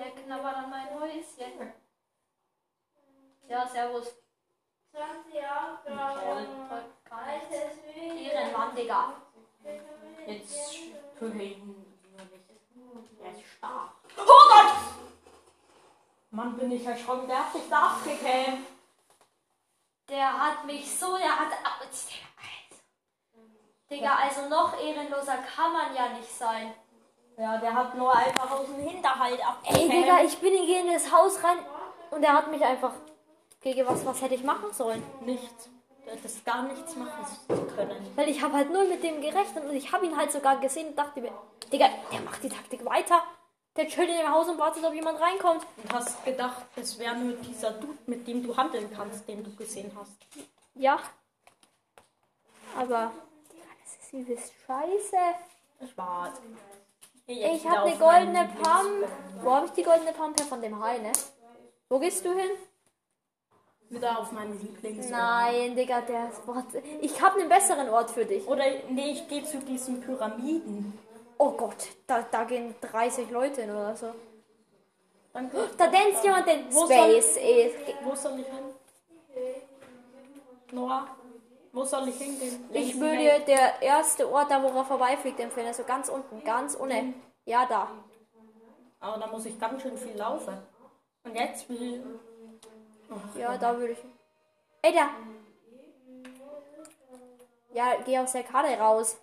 Speaker 1: Der knabbert an mein Häuschen. Ja, servus. Toll, toll, gar nichts. Ehrenmann, Digga.
Speaker 2: Jetzt töte ihn nur nicht. Er ist stark.
Speaker 1: Oh Gott!
Speaker 2: Mann, bin ich erschrocken. Der hat sich da abgekämpft.
Speaker 1: Der hat mich so, der hat. Digga, also noch ehrenloser kann man ja nicht sein.
Speaker 2: Ja, der hat nur einfach aus dem Hinterhalt
Speaker 1: Ey,
Speaker 2: abgekämpft.
Speaker 1: Digga, ich bin in das Haus rein mich einfach. Gegen was, was hätte ich machen sollen?
Speaker 2: Nichts. Du hättest gar nichts machen können.
Speaker 1: Weil ich habe halt null mit dem gerechnet und ich habe ihn halt sogar gesehen und dachte mir, Digga, der macht die Taktik weiter. Der chillt in dem Haus und wartet, ob jemand reinkommt.
Speaker 2: Und hast gedacht, es wäre nur dieser Dude, mit dem du handeln kannst, den du gesehen hast.
Speaker 1: Ja. Aber. Digga, das ist übelst scheiße.
Speaker 2: Ich war.
Speaker 1: Ich habe eine goldene Pump. Wo habe ich die goldene Pump her? Von dem Hai, ne? Wo gehst du hin?
Speaker 2: Wieder auf meinen Lieblings.
Speaker 1: Nein, Digga, der ist. Boah, Ich habe einen besseren Ort für dich.
Speaker 2: Oder nee, ich gehe zu diesen Pyramiden.
Speaker 1: Oh Gott, da, da gehen 30 Leute hin oder so.
Speaker 2: Dann,
Speaker 1: Da danst jemand den
Speaker 2: Wo
Speaker 1: Space. Ey.
Speaker 2: wo soll ich hin? Noah, wo soll ich hingehen?
Speaker 1: Ich würde der erste Ort, da wo er vorbeifliegt, empfehlen. Also ganz unten, ganz unten. Ja, da.
Speaker 2: Aber da muss ich ganz schön viel laufen. Und jetzt will. Ach,
Speaker 1: Ja, da würde ich. Ey, da. Ja, geh aus der Karte raus.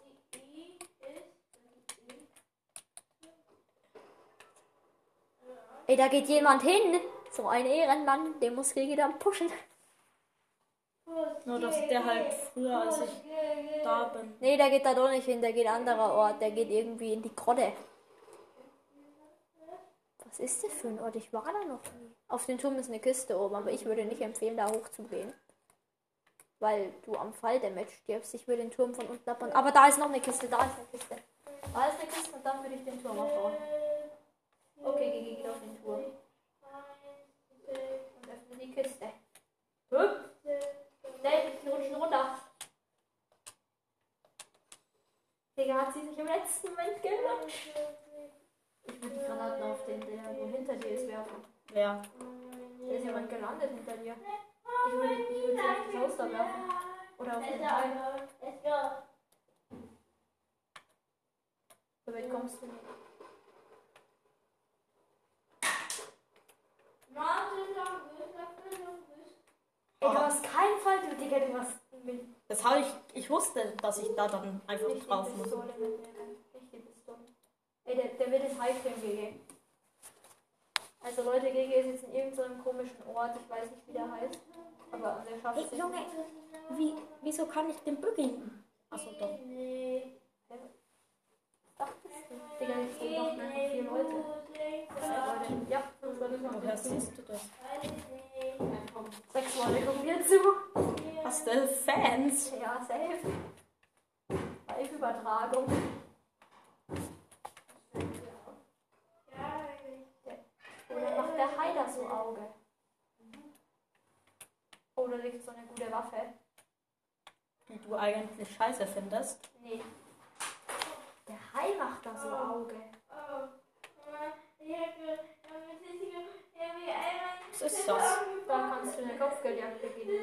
Speaker 1: Ey, da geht jemand hin. So ein Ehrenmann, den muss Gigi dann pushen.
Speaker 2: Nur, dass der halt früher als ich da bin.
Speaker 1: Nee, der geht da doch nicht hin, der geht anderer Ort. Der geht irgendwie in die Grotte. Was ist das für ein Ort? Ich war da noch nie. Auf dem Turm ist eine Kiste oben, aber ich würde nicht empfehlen, da hochzugehen. Weil du am Fall-Damage stirbst. Ich würde den Turm von unten abbauen. Aber da ist noch eine Kiste, da ist eine Kiste. Da ist eine Kiste und dann würde ich den Turm abbauen. Okay, Gigi, geht auf den Turm. Und öffne die Kiste. Hüpp. Schnell, die rutschen runter. Digga, hat sie sich im letzten Moment gelutscht. Ich würde die Granaten auf den, der hinter dir ist, werfen.
Speaker 2: Ja.
Speaker 1: Da ist jemand gelandet hinter dir. Ich würde, ich würde sie auf das Haus da werfen. Oder auf den Teil. So weit kommst du nicht. Ey, du hast keinen Fall, du Digga, du hast
Speaker 2: Das habe ich. Ich wusste, dass ich da dann einfach
Speaker 1: nicht
Speaker 2: drauf muss.
Speaker 1: Pistole mitnehmen. Nicht die Pistole. Ey, der, der wird das Highcream gegeben. Also Leute, Gigi ist jetzt in irgendeinem komischen Ort, ich weiß nicht, wie der heißt. Aber der schafft
Speaker 2: Hey,
Speaker 1: sich.
Speaker 2: Junge, wie, wieso kann ich den bügeln? Achso, doch.
Speaker 1: Dachtest du? Digga, jetzt sind noch mehr vier Leute. Leute. Ja, fünf Leute kommen
Speaker 2: Woher siehst du das?
Speaker 1: Sechs Leute gucken mir zu.
Speaker 2: Hast du Fans?
Speaker 1: Ja, safe. Live-Übertragung. Oder macht der Heiler so Auge? Oder liegt so eine gute Waffe?
Speaker 2: Die du eigentlich scheiße findest.
Speaker 1: Nee. Der Hai macht da so Auge.
Speaker 2: Was ist das?
Speaker 1: Da kannst du eine Kopfgeldjagd beginnen.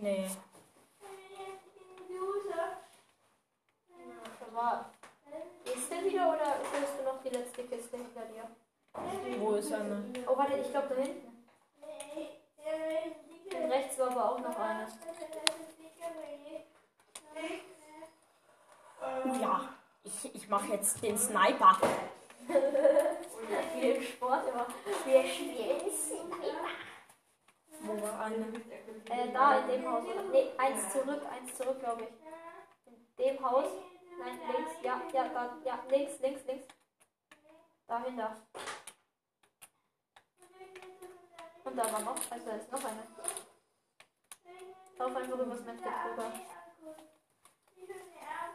Speaker 2: Nee.
Speaker 1: Ja, war. Gehst du wieder oder führst du noch die letzte Kiste hinter dir?
Speaker 2: Wo ist eine?
Speaker 1: Oh, warte, ich glaube da hinten. Und rechts war aber auch noch eine.
Speaker 2: Oh ja, ich, ich mache jetzt den Sniper.
Speaker 1: Viel Sport, aber wir spielen Sniper.
Speaker 2: Wo war eine?
Speaker 1: Äh, da in dem Haus. Nee, eins zurück, eins zurück, glaube ich. In dem Haus. Nein, links. Ja, ja, da, ja, links, links, links. Dahinter. Da war noch, also da ist noch eine. Lauf einfach übers Medkit drüber.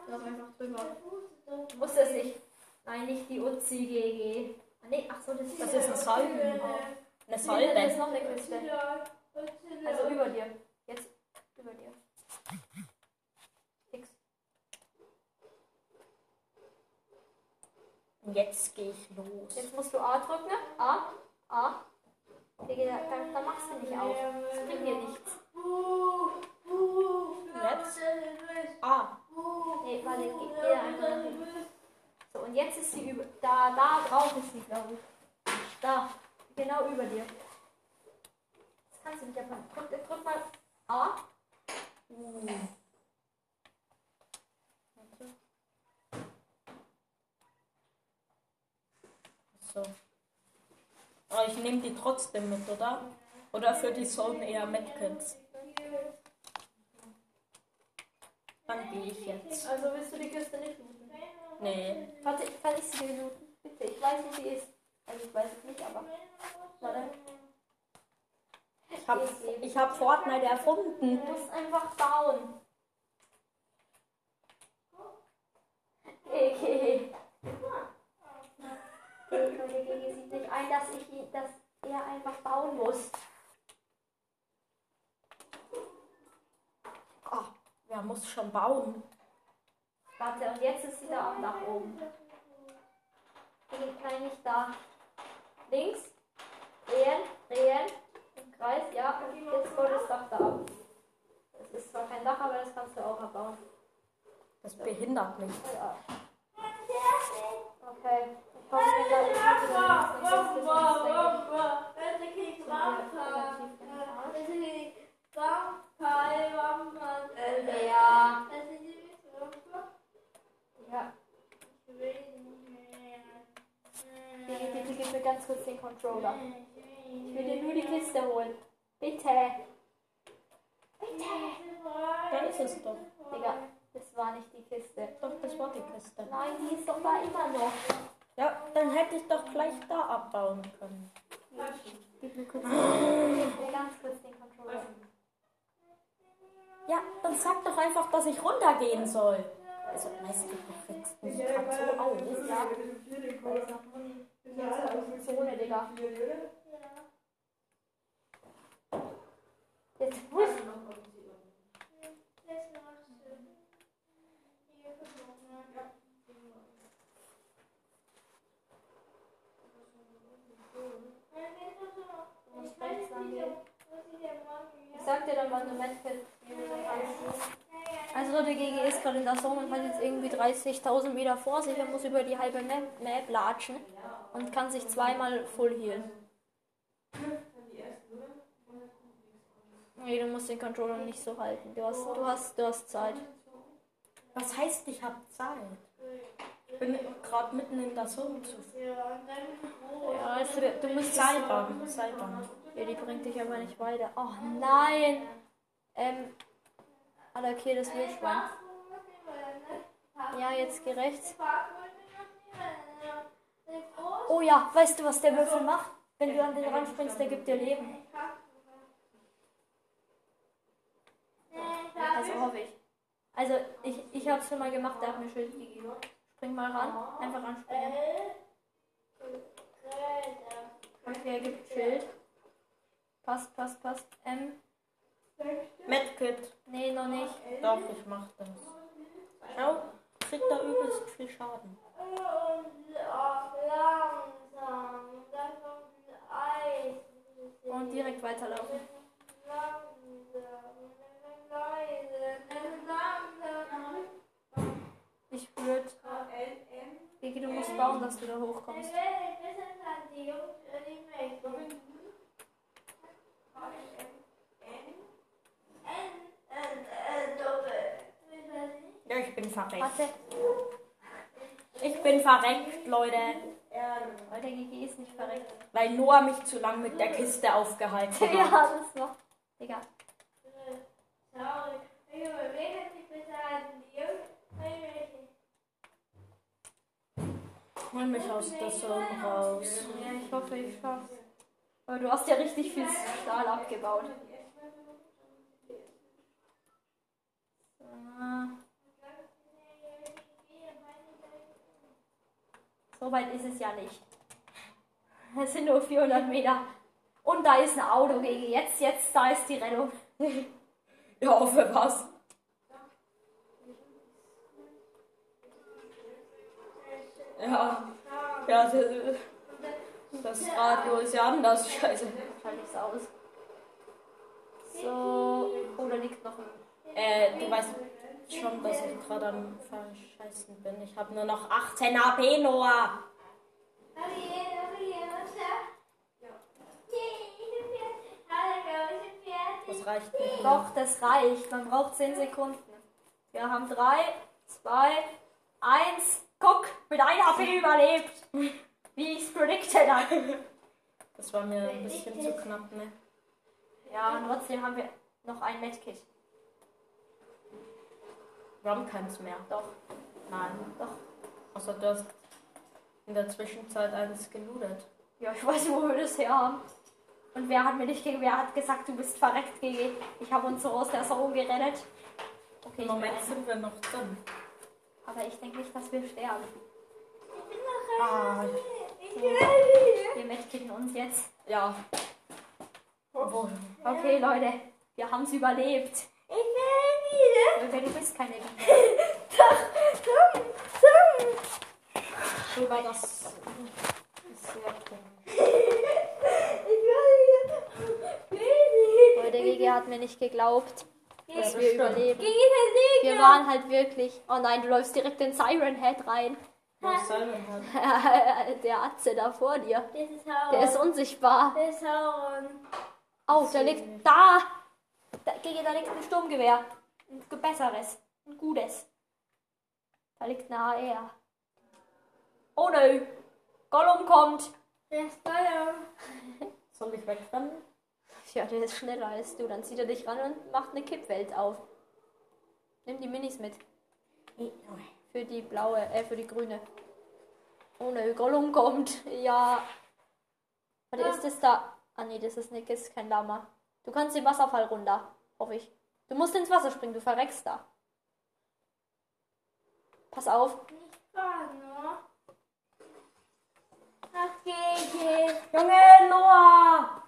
Speaker 1: Lauf einfach drüber. Du musst das nicht. Nein, nicht die Uzi GG. Ah, Nee, ach so, das ist,
Speaker 2: Das ist ein Salben. Eine
Speaker 1: Da ist noch eine Kiste. Also über dir. Jetzt über dir. X.
Speaker 2: Jetzt gehe ich los.
Speaker 1: Jetzt musst du A drücken. A. A. Digga, da, da, machst du nicht auf. Das bringt dir nichts.
Speaker 2: Jetzt? Ah,
Speaker 1: Nee, warte, geh, geh da einfach. So, und jetzt ist sie über. Da, da drauf ist sie, glaube ich. Da. Genau über dir. Das kannst du nicht abmachen. Drück, drück mal A.
Speaker 2: so. Aber ich nehme die trotzdem mit, oder? Oder für die Zone eher Medkits? Dann gehe ich jetzt.
Speaker 1: Also willst du die Kiste nicht looten?
Speaker 2: Nee.
Speaker 1: Warte, kann ich sie dir looten? Bitte, ich weiß, wo sie ist. Also ich weiß es nicht, aber. Warte.
Speaker 2: Ich habe ich hab Fortnite erfunden.
Speaker 1: Du musst einfach bauen. Okay, Kollege sieht nicht ein, dass, ich, dass er einfach bauen muss.
Speaker 2: Ah, wer muss schon bauen?
Speaker 1: Warte, und jetzt ist sie da am Dach oben. Nee, Nein, nicht da. Links. Drehen, drehen. Im Kreis, ja. Und jetzt voll das Dach da ab. Das ist zwar kein Dach, aber das kannst du auch abbauen.
Speaker 2: Das behindert mich.
Speaker 1: Ja. Okay. Gib mir ganz kurz den Controller. Ich will dir nur die Kiste holen. Bitte. Bitte.
Speaker 2: Da ist es doch.
Speaker 1: Digga, das war nicht die Kiste.
Speaker 2: Doch, das war die Kiste.
Speaker 1: Nein, die ist doch da immer noch.
Speaker 2: Ja, dann hätte ich doch gleich da abbauen können. Ja, dann sag doch einfach, dass ich runtergehen soll. Also, weißt du, du regst mich grad so auf.
Speaker 1: Ja. Da ist Zone, Digga. Jetzt muss. Du musst rechts lang gehen. Ich sag dir dann, wann du Medkit. Also Leute, GG ist gerade in der Zone und hat jetzt irgendwie 30.000 Meter vor sich und muss über die halbe Map, Map latschen und kann sich zweimal full healen. Nee, du musst den Controller nicht so halten. Du hast, du hast, du hast Zeit.
Speaker 2: Was heißt, ich habe Zeit? Ich bin gerade mitten in der Zone zu.
Speaker 1: Ja, es du, du musst
Speaker 2: Seilbahn, Seilbahn.
Speaker 1: Ja, die bringt dich aber nicht weiter. Oh nein! Ähm. Alter, okay, das Wildschwein. Ja, jetzt geh rechts. Oh ja, weißt du, was der Würfel macht? Wenn du an den Rand springst, der gibt dir Leben. Also hoffe ich. Also ich, ich habe es schon mal gemacht, der hat mir Schild gegeben. Spring mal ran, einfach anspringen. Okay, er gibt Schild. Passt, passt, passt. Ähm,
Speaker 2: Medkit.
Speaker 1: nee, noch nicht.
Speaker 2: Doch, ich mach das. Schau, kriegt da übelst viel Schaden.
Speaker 1: Und direkt weiterlaufen. Ich würde. Gigi, du musst bauen, dass du da hochkommst.
Speaker 2: Ja, ich bin verreckt.
Speaker 1: Warte,
Speaker 2: Ich bin verreckt, Leute.
Speaker 1: weil der Gigi ist nicht verreckt.
Speaker 2: Weil Noah mich zu lang mit der Kiste aufgehalten hat.
Speaker 1: ja, das noch. Egal.
Speaker 2: Hol mich aus der Zone raus.
Speaker 1: Ja, ich hoffe, ich schaff's. Aber du hast ja richtig viel Stahl abgebaut. So. Weit ist es ja nicht. Es sind nur 400 Meter. Und da ist ein Auto gegen jetzt, jetzt, da ist die Rettung.
Speaker 2: Ja, für was? Ja, ja, das, das Radio ist ja anders. Scheiße.
Speaker 1: Schalte ich's aus. So. Oh, da liegt noch ein.
Speaker 2: Äh, du weißt schon, dass ich gerade am Verscheißen bin. Ich habe nur noch 18 AP, Noah. Das reicht nicht.
Speaker 1: Doch, das reicht. Man braucht 10 Sekunden. Wir haben 3, 2, 1. Guck, mit einer HP überlebt. Wie ich es predicted habe.
Speaker 2: Das war mir ein bisschen zu knapp, ne?
Speaker 1: Ja, und trotzdem haben wir noch ein Medkit.
Speaker 2: Wir haben keins mehr.
Speaker 1: Doch,
Speaker 2: Nein.
Speaker 1: doch.
Speaker 2: Außer du hast in der Zwischenzeit eins gelootet.
Speaker 1: Ja, ich weiß, wo wir das her haben. Und wer hat mir nicht gegen, wer hat gesagt, du bist verreckt, GG? Ich habe uns so aus der Zone gerettet. Okay,
Speaker 2: Im
Speaker 1: ich
Speaker 2: Moment
Speaker 1: bin-
Speaker 2: sind wir noch drin.
Speaker 1: aber ich denke nicht, dass wir sterben.
Speaker 2: Ah,
Speaker 1: Wir medkitten uns jetzt.
Speaker 2: ja.
Speaker 1: Okay, Leute, wir haben es überlebt. Leute, du bist keine Biene.
Speaker 2: Wobei das ist sehr komisch.
Speaker 1: Leute, GG hat mir nicht geglaubt, dass wir
Speaker 2: stimmt.
Speaker 1: überleben. Wir waren halt wirklich. Oh nein, du läufst direkt in Siren Head rein.
Speaker 2: Ist Simon halt?
Speaker 1: Der Atze da vor dir. Der ist unsichtbar. Oh, da liegt. Da! da GG, da liegt ein Sturmgewehr. Ein besseres. Ein gutes. Da liegt eine AR. Oh nö! Gollum kommt!
Speaker 2: Soll ich wegrennen?
Speaker 1: Ja, der ist schneller als du. Dann zieht er dich ran und macht eine Kippwelt auf. Nimm die Minis mit. Für die blaue, äh, für die grüne. Oh nö, Gollum kommt. Ja. Warte, ist das da? Ah nee, das ist, nicht, ist kein Lama. Du kannst den Wasserfall runter. Hoffe ich. Du musst ins Wasser springen, du verreckst da. Pass auf.
Speaker 2: Junge, Noah!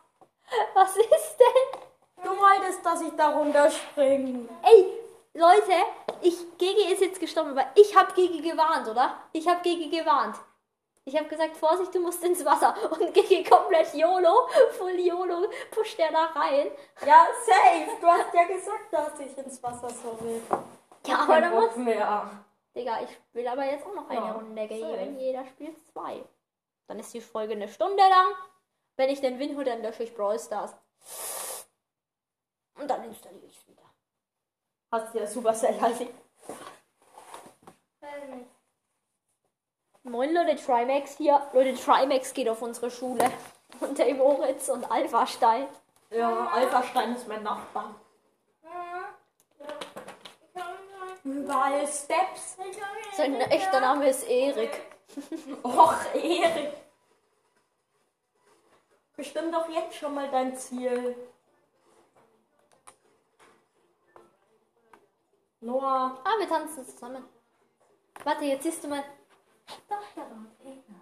Speaker 1: Was ist denn?
Speaker 2: Du wolltest, dass ich da runterspringe.
Speaker 1: Ey, Leute, ich, Gigi ist jetzt gestorben, aber ich habe Gigi gewarnt, oder? Ich habe Gigi gewarnt. Ich habe gesagt, Vorsicht, du musst ins Wasser. Und Gigi komplett YOLO, voll YOLO, pusht er da rein.
Speaker 2: Ja, safe. Du hast ja gesagt, dass ich ins Wasser so will.
Speaker 1: Ja, aber da muss...
Speaker 2: Mehr.
Speaker 1: Digga, ich will aber jetzt auch noch eine
Speaker 2: Ja,
Speaker 1: Runde wenn jeder spielt zwei. Dann ist die Folge eine Stunde lang. Wenn ich den Win hole, dann lösche ich Brawl Stars. Und dann installiere ich es wieder.
Speaker 2: Hast du ja Supercell halt.
Speaker 1: Moin Leute, Trimax hier. Leute, Trimax geht auf unsere Schule. Und der Moritz und Alpha Stein.
Speaker 2: Ja, Alphastein ist mein Nachbar. Überall Steps.
Speaker 1: Sein echter Name ist Erik.
Speaker 2: Och, Erik. Bestimmt doch jetzt schon mal dein Ziel. Noah.
Speaker 1: Ah, wir tanzen zusammen. Warte, jetzt siehst du mal.
Speaker 2: Doch, da war einer.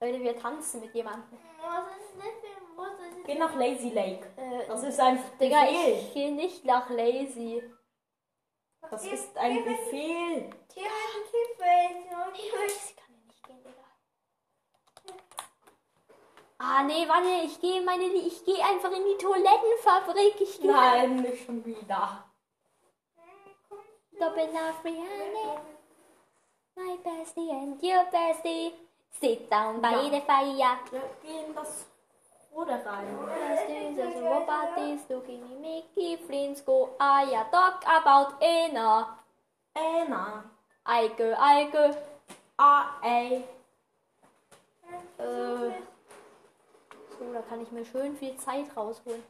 Speaker 1: Leute, wir tanzen mit jemandem.
Speaker 2: Geh nach Lazy Lake.
Speaker 1: Äh,
Speaker 2: Das ist ein
Speaker 1: Digga,
Speaker 2: Befehl.
Speaker 1: ich gehe nicht nach Lazy.
Speaker 2: Das ist ein Befehl.
Speaker 1: Sie kann nicht gehen, Digga. Ah, nee, warte, ich gehe meine, ich gehe einfach in die Toilettenfabrik. Ich gehe
Speaker 2: Nein, nicht schon wieder.
Speaker 1: Doppel nach Rihanna. My bestie and your bestie. Sit down by
Speaker 2: Ja.
Speaker 1: the fire.
Speaker 2: Wir gehen das Ruder rein.
Speaker 1: Jesus, robots looking at Mickey Flint's go. I a talk about Anna.
Speaker 2: Anna.
Speaker 1: Eike, Eike.
Speaker 2: A-A.
Speaker 1: Äh, so, da kann ich mir schön viel Zeit rausholen.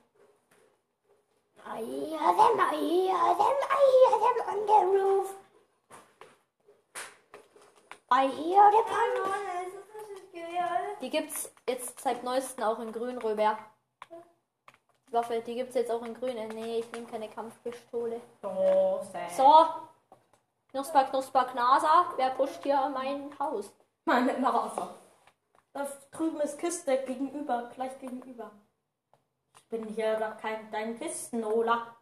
Speaker 1: I hear them, I hear them, I hear them on the roof. I hear them on Die gibt's jetzt seit neuestem auch in grün rüber. Die Waffe, die gibt's jetzt auch in grün. Äh, Nee, ich nehme keine Kampfpistole.
Speaker 2: So.
Speaker 1: Knusper, Knusper, Knaser. Wer pusht hier mein Haus?
Speaker 2: Meine Nase. Da drüben ist Kiste gegenüber, gleich gegenüber. Ich bin hier gar kein dein Kistenola.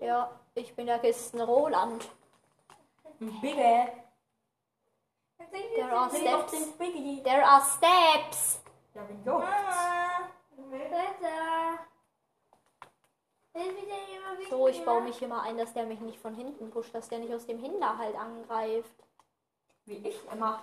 Speaker 1: Ja, ich bin der Kisten Roland.
Speaker 2: Ein Biggie.
Speaker 1: There are steps. There are steps.
Speaker 2: Ja, wenn juckt's.
Speaker 1: So, ich baue mich immer ein, dass der mich nicht von hinten pusht, dass der nicht aus dem Hinterhalt angreift.
Speaker 2: Wie ich immer.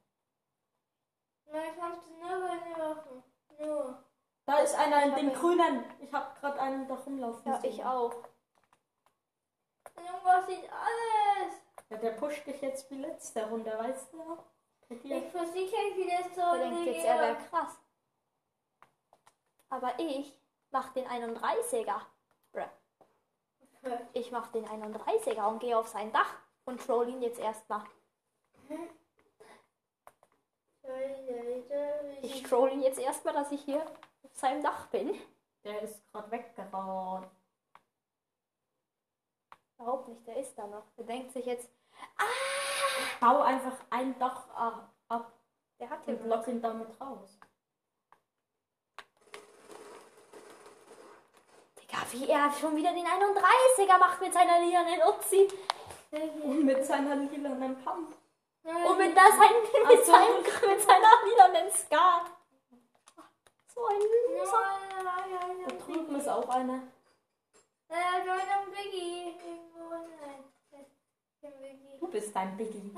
Speaker 2: Da ist einer in dem grünen. Ich hab gerade einen da rumlaufen
Speaker 1: Ja, ich auch.
Speaker 2: Ja, der pusht dich jetzt wie letzte Runde, weißt du noch?
Speaker 3: Ich versichere wie das so
Speaker 1: Der denkt jetzt, er wäre krass. Aber ich mach den 31er. Bruh. Ich mach den 31er und gehe auf sein Dach und troll ihn jetzt erstmal. Ich troll ihn jetzt erstmal, dass ich hier auf seinem Dach bin.
Speaker 2: Der ist gerade weggerannt.
Speaker 1: Überhaupt nicht, der ist da noch. Der denkt sich jetzt,
Speaker 2: Bau einfach ein Dach ab
Speaker 1: der hat hier
Speaker 2: und lock ihn damit raus.
Speaker 1: Digga, wie er schon wieder den 31er macht mit seiner lilanen Uzi.
Speaker 2: Und mit seiner lilanen Pump.
Speaker 1: Und mit, das, sein, mit,
Speaker 2: so.
Speaker 1: seinem, mit seiner lilanen Skat. So ein Loser.
Speaker 2: Da drüben ist auch einer. Du bist ein Biggie.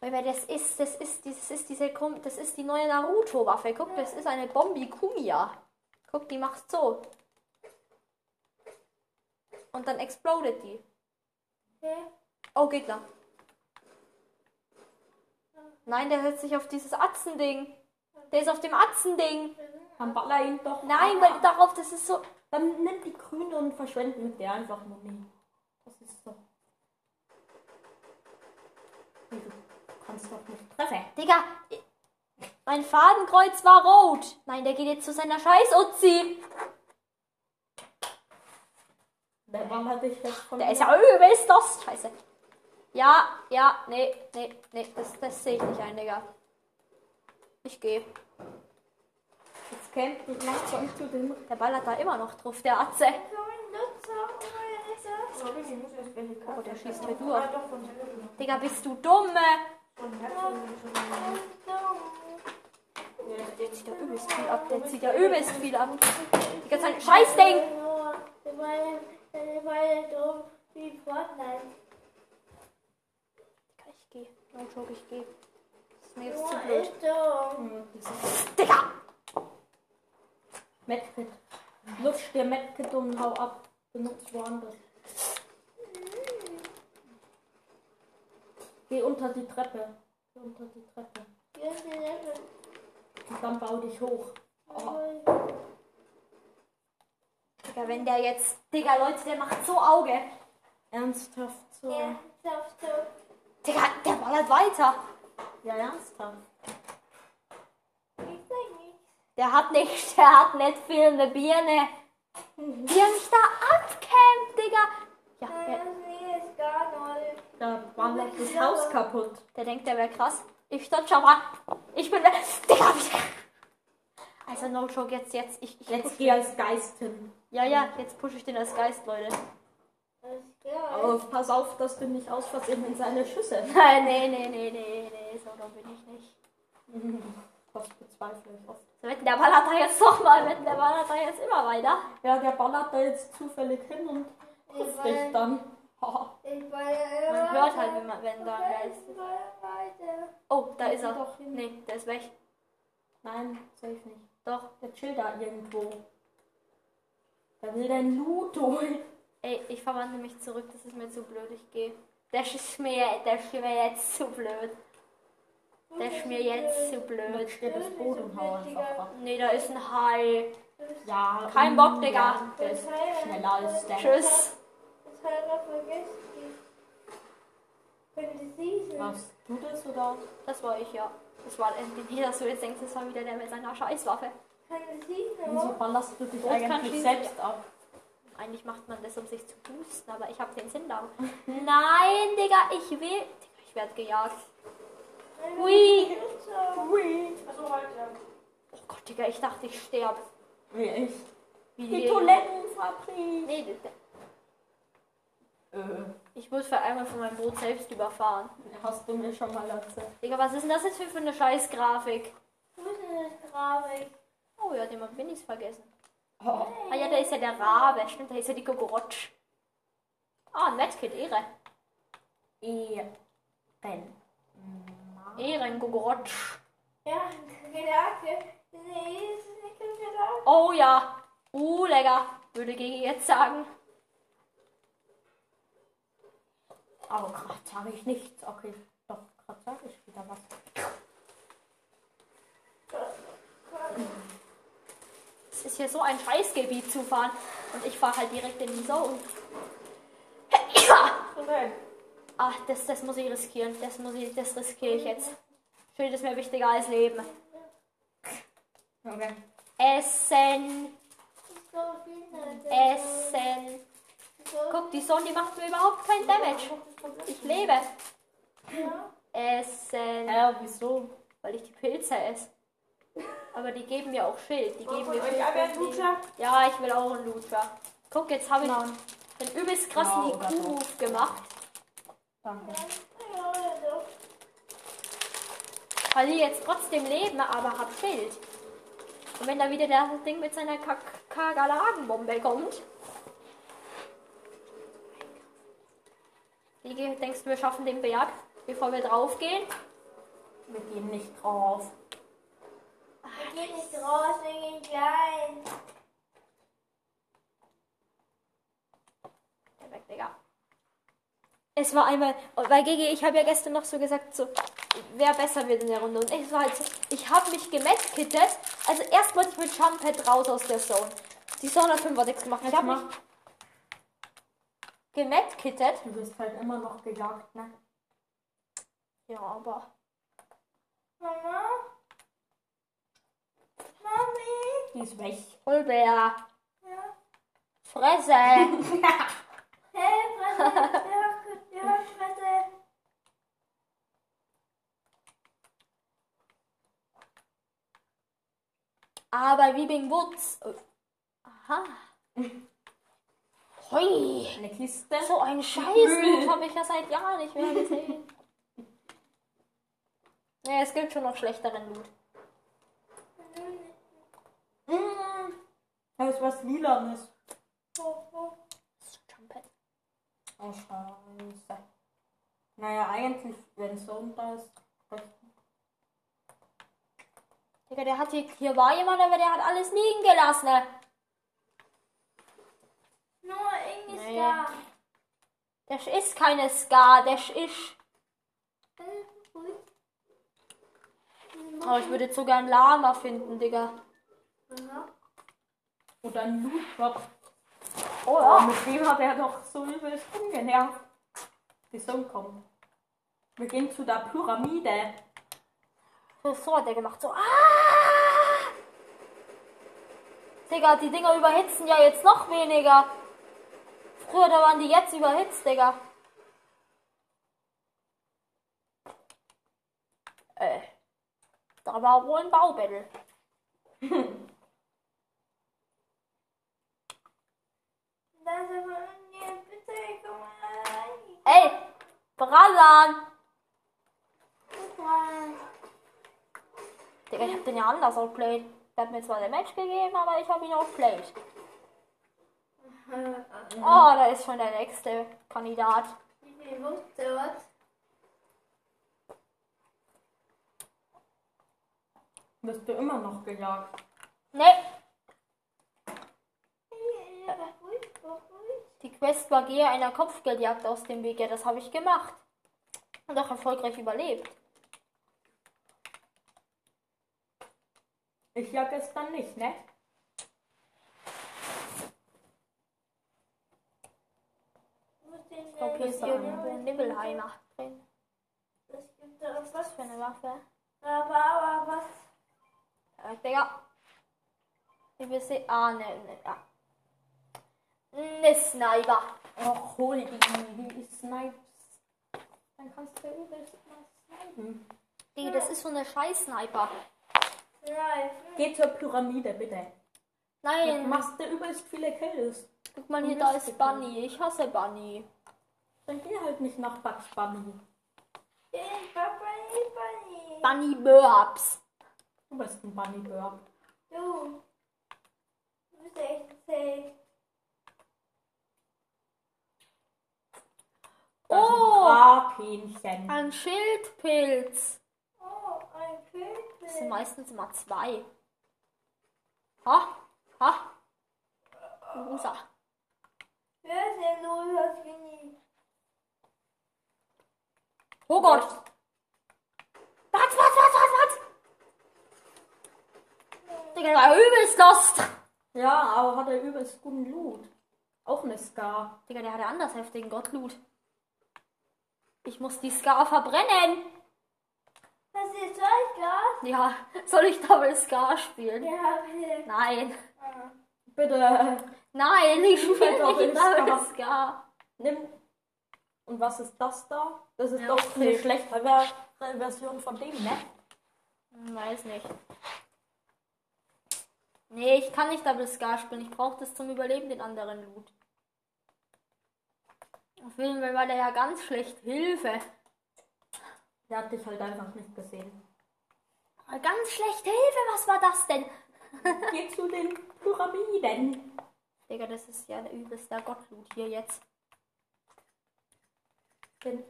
Speaker 1: Weil das ist, das ist, das ist diese, das ist die neue Naruto-Waffe. Guck, das ist eine Bombi Kumia. Guck, die macht so. Und dann explodet die. Oh, Gegner. Nein, der hört sich auf dieses Atzending. Der ist auf dem Atzending.
Speaker 2: Dann baller ihn doch.
Speaker 1: Nein,
Speaker 2: ab.
Speaker 1: weil darauf, das ist so.
Speaker 2: Dann nimm die Grüne und verschwende mit der einfach Muni. Das ist doch. Nee, Du kannst doch nicht treffen.
Speaker 1: Digga, mein Fadenkreuz war rot. Nein, der geht jetzt zu seiner Scheiß-Uzi.
Speaker 2: Der ballert dich jetzt von
Speaker 1: Der ist ja übelst das. Scheiße. Ja, ja, nee, nee, nee, das, das sehe ich nicht ein, Digga. Ich gehe.
Speaker 2: Jetzt kämpft mich dem.
Speaker 1: Der ballert da immer noch drauf, der Atze. Oh, der schießt hier durch. Digga, bist du dumm?
Speaker 3: Von Herzen.
Speaker 1: Der zieht ja übelst viel ab. Der zieht ja übelst viel ab. Digga, sein Scheißding.
Speaker 4: Wie Fortnite.
Speaker 1: Ich geh. No joke, ich geh. Das ist mir jetzt zu blöd.
Speaker 2: Hm,
Speaker 1: Digga!
Speaker 2: Medkit. Lutsch dir Medkit und hau ab. Benutzt woanders. Geh unter die Treppe. Geh unter die Treppe. Und dann bau dich hoch. Oh,
Speaker 1: Digga, wenn der jetzt. Digga, Leute, der macht so Auge.
Speaker 2: ernsthaft so.
Speaker 4: Darfst du.
Speaker 1: Digga, der ballert weiter.
Speaker 2: Ja, ernsthaft.
Speaker 4: Ich sag nichts.
Speaker 1: Der hat nicht, der hat nicht viel eine Birne. Wie er mich da abkämpft, Digga. Ja, der,
Speaker 4: Das ist gar nicht.
Speaker 2: Da wandert das Haus kaputt.
Speaker 1: der denkt, der wäre krass. Ich stand schon mal. Ich bin. Digga, ich. Also, no joke, jetzt, jetzt. Ich, ich
Speaker 2: Jetzt geh als Geist hin.
Speaker 1: Ja, ja, jetzt pushe ich den als Geist, Leute.
Speaker 4: Gar
Speaker 2: Aber pass auf, dass du nicht aus Versehen in seine Schüsse.
Speaker 1: Nein, nee, nee, nee, nee, nee, so dumm bin ich nicht.
Speaker 2: Das bezweifle ich oft.
Speaker 1: So, wetten, der ballert da jetzt doch mal, wetten, der ballert da jetzt immer weiter.
Speaker 2: Ja, der ballert da jetzt zufällig hin und trifft dich dann. Haha.
Speaker 4: Ich war
Speaker 1: Man hört halt, wenn, man, wenn da ein Geist ist.
Speaker 4: weiter.
Speaker 1: Oh, da ist er.
Speaker 2: Doch hin.
Speaker 1: Nee, der ist weg.
Speaker 2: Nein, safe nicht.
Speaker 1: Doch.
Speaker 2: Der chillt da irgendwo. Der will dein Loot holen.
Speaker 1: Ey, ich verwandle mich zurück, das ist mir zu blöd, ich gehe. Das ist mir, das ist mir jetzt zu blöd. Das ist mir jetzt zu blöd.
Speaker 2: Lutsch dir das ab.
Speaker 1: Nee, da ist ein Hai.
Speaker 2: Ja.
Speaker 1: Kein Bock, Digga.
Speaker 2: Der ist schneller als der.
Speaker 1: Tschüss.
Speaker 4: Das hat er vergessen.
Speaker 2: Warst du das oder?
Speaker 1: Das war ich, ja. Das war nicht, dass du jetzt denkst, das war wieder der mit seiner Scheißwaffe.
Speaker 4: Sie
Speaker 2: Wieso ballerst du dich
Speaker 1: kann
Speaker 2: eigentlich selbst ab?
Speaker 1: Eigentlich macht man das, um sich zu boosten, aber ich habe den Sinn da. Nein, Digga, ich will. Digga, ich werde gejagt. Hui.
Speaker 2: Ui.
Speaker 3: Also ja.
Speaker 1: Oh Gott, Digga, ich dachte, ich sterb.
Speaker 2: Wie ich.
Speaker 1: Wie
Speaker 2: Die
Speaker 1: die-
Speaker 2: Toilettenfabrik.
Speaker 1: Nee, d- d-
Speaker 2: Äh,
Speaker 1: ich wurde für einmal von meinem Boot selbst überfahren.
Speaker 2: hast du mir schon mal erzählt.
Speaker 1: Digga, was ist denn das jetzt für, eine Scheiß-Grafik?
Speaker 4: Wo ist denn das Grafik?
Speaker 1: Oh ja, den hab ich vergessen.
Speaker 2: Oh.
Speaker 1: Ah ja, da ist ja der Rabe. Stimmt, da ist ja die Gogorotsch. Ah, ein Medkit, Ehre.
Speaker 2: Ehren.
Speaker 1: Ehren, Gogorotsch.
Speaker 4: Ja, Gedanke.
Speaker 1: Oh ja. Uh, lecker. Würde Gigi jetzt sagen.
Speaker 2: Aber gerade sage ich nichts. Okay, doch, gerade sage ich wieder was.
Speaker 1: Es ist hier so ein Scheißgebiet zu fahren. Und ich fahre halt direkt in die Zone.
Speaker 3: Dann.
Speaker 1: Ach, das, das muss ich riskieren. Das muss ich, das riskiere ich jetzt. Schild ist mir wichtiger als Leben.
Speaker 2: Okay.
Speaker 1: Essen, Essen. Guck, die Sonne, macht mir überhaupt kein Damage. Ich lebe. Essen.
Speaker 2: Ja, wieso?
Speaker 1: Weil ich die Pilze esse. Aber die geben mir auch Schild. Die geben mir Schild. Ja, ich will auch einen Lutscher. Guck, jetzt habe ich
Speaker 2: Nein.
Speaker 1: den übelst krassen
Speaker 2: Ja.
Speaker 1: IQ-Move gemacht.
Speaker 2: Danke.
Speaker 1: Verliere jetzt trotzdem Leben, aber hab Schild. Und wenn da wieder das Ding mit seiner Kagalagenbombe kommt. Wie denkst du, wir schaffen den Berg, bevor wir draufgehen?
Speaker 2: Wir gehen nicht drauf.
Speaker 4: Wir gehen nicht raus, wir gehen klein.
Speaker 1: Perfekt, Digga. Es war einmal, weil Gigi, ich habe ja gestern noch so gesagt, so, wer besser wird in der Runde. Und ich war halt so, ich habe mich gemetkittet. Also erst wollte ich mit Jumphead raus aus der Zone. Die Zone hat 5 hat nichts gemacht. Ich habe mich gemetkittet.
Speaker 2: Du wirst halt immer noch gejagt, ne?
Speaker 1: Ja, aber
Speaker 4: Mama? Mami?
Speaker 2: Die ist weg.
Speaker 1: Vollbär.
Speaker 4: Ja.
Speaker 1: Fresse.
Speaker 4: Hey, Fresse. Ja, ja, Fresse.
Speaker 1: Aber wie Bing Woods. Aha. Hui.
Speaker 2: Eine Kiste.
Speaker 1: So ein Scheiß habe ich ja seit Jahren nicht mehr gesehen. Ja, es gibt schon noch schlechteren Loot.
Speaker 2: Mm, da ist was Lilanes.
Speaker 1: Trumpet.
Speaker 2: Oh, scheiße. Naja, eigentlich, wenn so da ist.
Speaker 1: Digga, der hat hier, hier war jemand, aber der hat alles liegen gelassen. ne?
Speaker 4: Nur irgendwie
Speaker 1: Nee.
Speaker 4: Star.
Speaker 1: Das ist keine Ska, das ist. Aber ich würde jetzt sogar ein Lama finden, Digga.
Speaker 2: Oder ein Lootbox. Oh ja. Mit dem hat er doch so übelst rumgenervt. Die Sonne kommt. Wir gehen zu der Pyramide.
Speaker 1: So hat der gemacht, so. Ah! Digga, die Dinger überhitzen ja jetzt noch weniger. Früher, da waren die jetzt überhitzt, Digga. Äh. Da war wohl ein Baubattle.
Speaker 4: Das ist aber mir bitte komm mal rein.
Speaker 1: Ey!
Speaker 4: Mal.
Speaker 1: Digga, ich hab den ja anders outplayed. Der hat mir zwar den Match gegeben, aber ich hab ihn outplayed. Oh, da ist schon der nächste Kandidat.
Speaker 4: Viel wusste was?
Speaker 2: Wirst du immer noch gejagt?
Speaker 1: Ne,
Speaker 4: Ja.
Speaker 1: Die Quest war Gehe einer Kopfgeldjagd aus dem Weg. Ja, das habe ich gemacht. Und auch erfolgreich überlebt.
Speaker 2: Ich jag es dann nicht, ne?
Speaker 4: Ist
Speaker 1: Ich glaube, hier ist irgendwo ein Nibbelheimer drin.
Speaker 4: Das gibt doch
Speaker 1: Was
Speaker 4: was.
Speaker 1: für eine Waffe?
Speaker 4: Aber, aber was?
Speaker 1: Äh, Digga. Wie wir sehen. Ah, ne, ne, ja. Ne Sniper.
Speaker 2: Och, hol die, die Snipes. Dann kannst du übelst mal snipen.
Speaker 1: Digga, das ist so eine Scheiß-Sniper.
Speaker 4: Nein.
Speaker 2: Geh zur Pyramide, bitte.
Speaker 1: Nein,
Speaker 2: machst du übelst viele Kills.
Speaker 1: guck mal hier, da ist Bunny. Ich hasse Bunny.
Speaker 2: Dann geh halt nicht nach Bugs Bunny.
Speaker 4: Hey, Papa, hey, Bunny.
Speaker 1: Bunny Burbs.
Speaker 2: Du bist ein Bunny Burp.
Speaker 4: Du. Du bist echt safe.
Speaker 2: Das
Speaker 1: Oh,
Speaker 2: Grabhähnchen.
Speaker 1: ein Schildpilz.
Speaker 4: Oh, ein
Speaker 1: Das sind meistens immer zwei. Ha? Ha? Rosa.
Speaker 4: Wer ist denn das Genie?
Speaker 1: Oh Gott. Was, was, was, was, was? Digga, der war übelst lost.
Speaker 2: Ja, aber hat er übelst guten Loot. Auch eine Scar.
Speaker 1: Digga, der hatte anders heftigen Gottloot. Ich muss die Scar verbrennen.
Speaker 4: Das ist Zeitgas?
Speaker 1: Ja, soll ich Double Scar spielen?
Speaker 4: Ja, bitte.
Speaker 1: Nein.
Speaker 4: Ah.
Speaker 2: Bitte,
Speaker 1: Nein, ich spiele nicht Double
Speaker 2: Scar.
Speaker 1: Scar.
Speaker 2: nimm. Und was ist das da? Das ist
Speaker 1: Ja,
Speaker 2: doch eine schlechte Ver Version von dem, ne?
Speaker 1: Hm, Weiß nicht. Nee, ich kann nicht Double Scar spielen. Ich brauche das zum Überleben, den anderen Loot. Auf jeden Fall war der ja ganz schlecht. Hilfe.
Speaker 2: Der hat dich halt einfach nicht gesehen.
Speaker 1: Ganz schlecht Hilfe, was war das denn?
Speaker 2: Geh zu den Pyramiden.
Speaker 1: Digga, das ist ja der übelste Gottloot hier jetzt.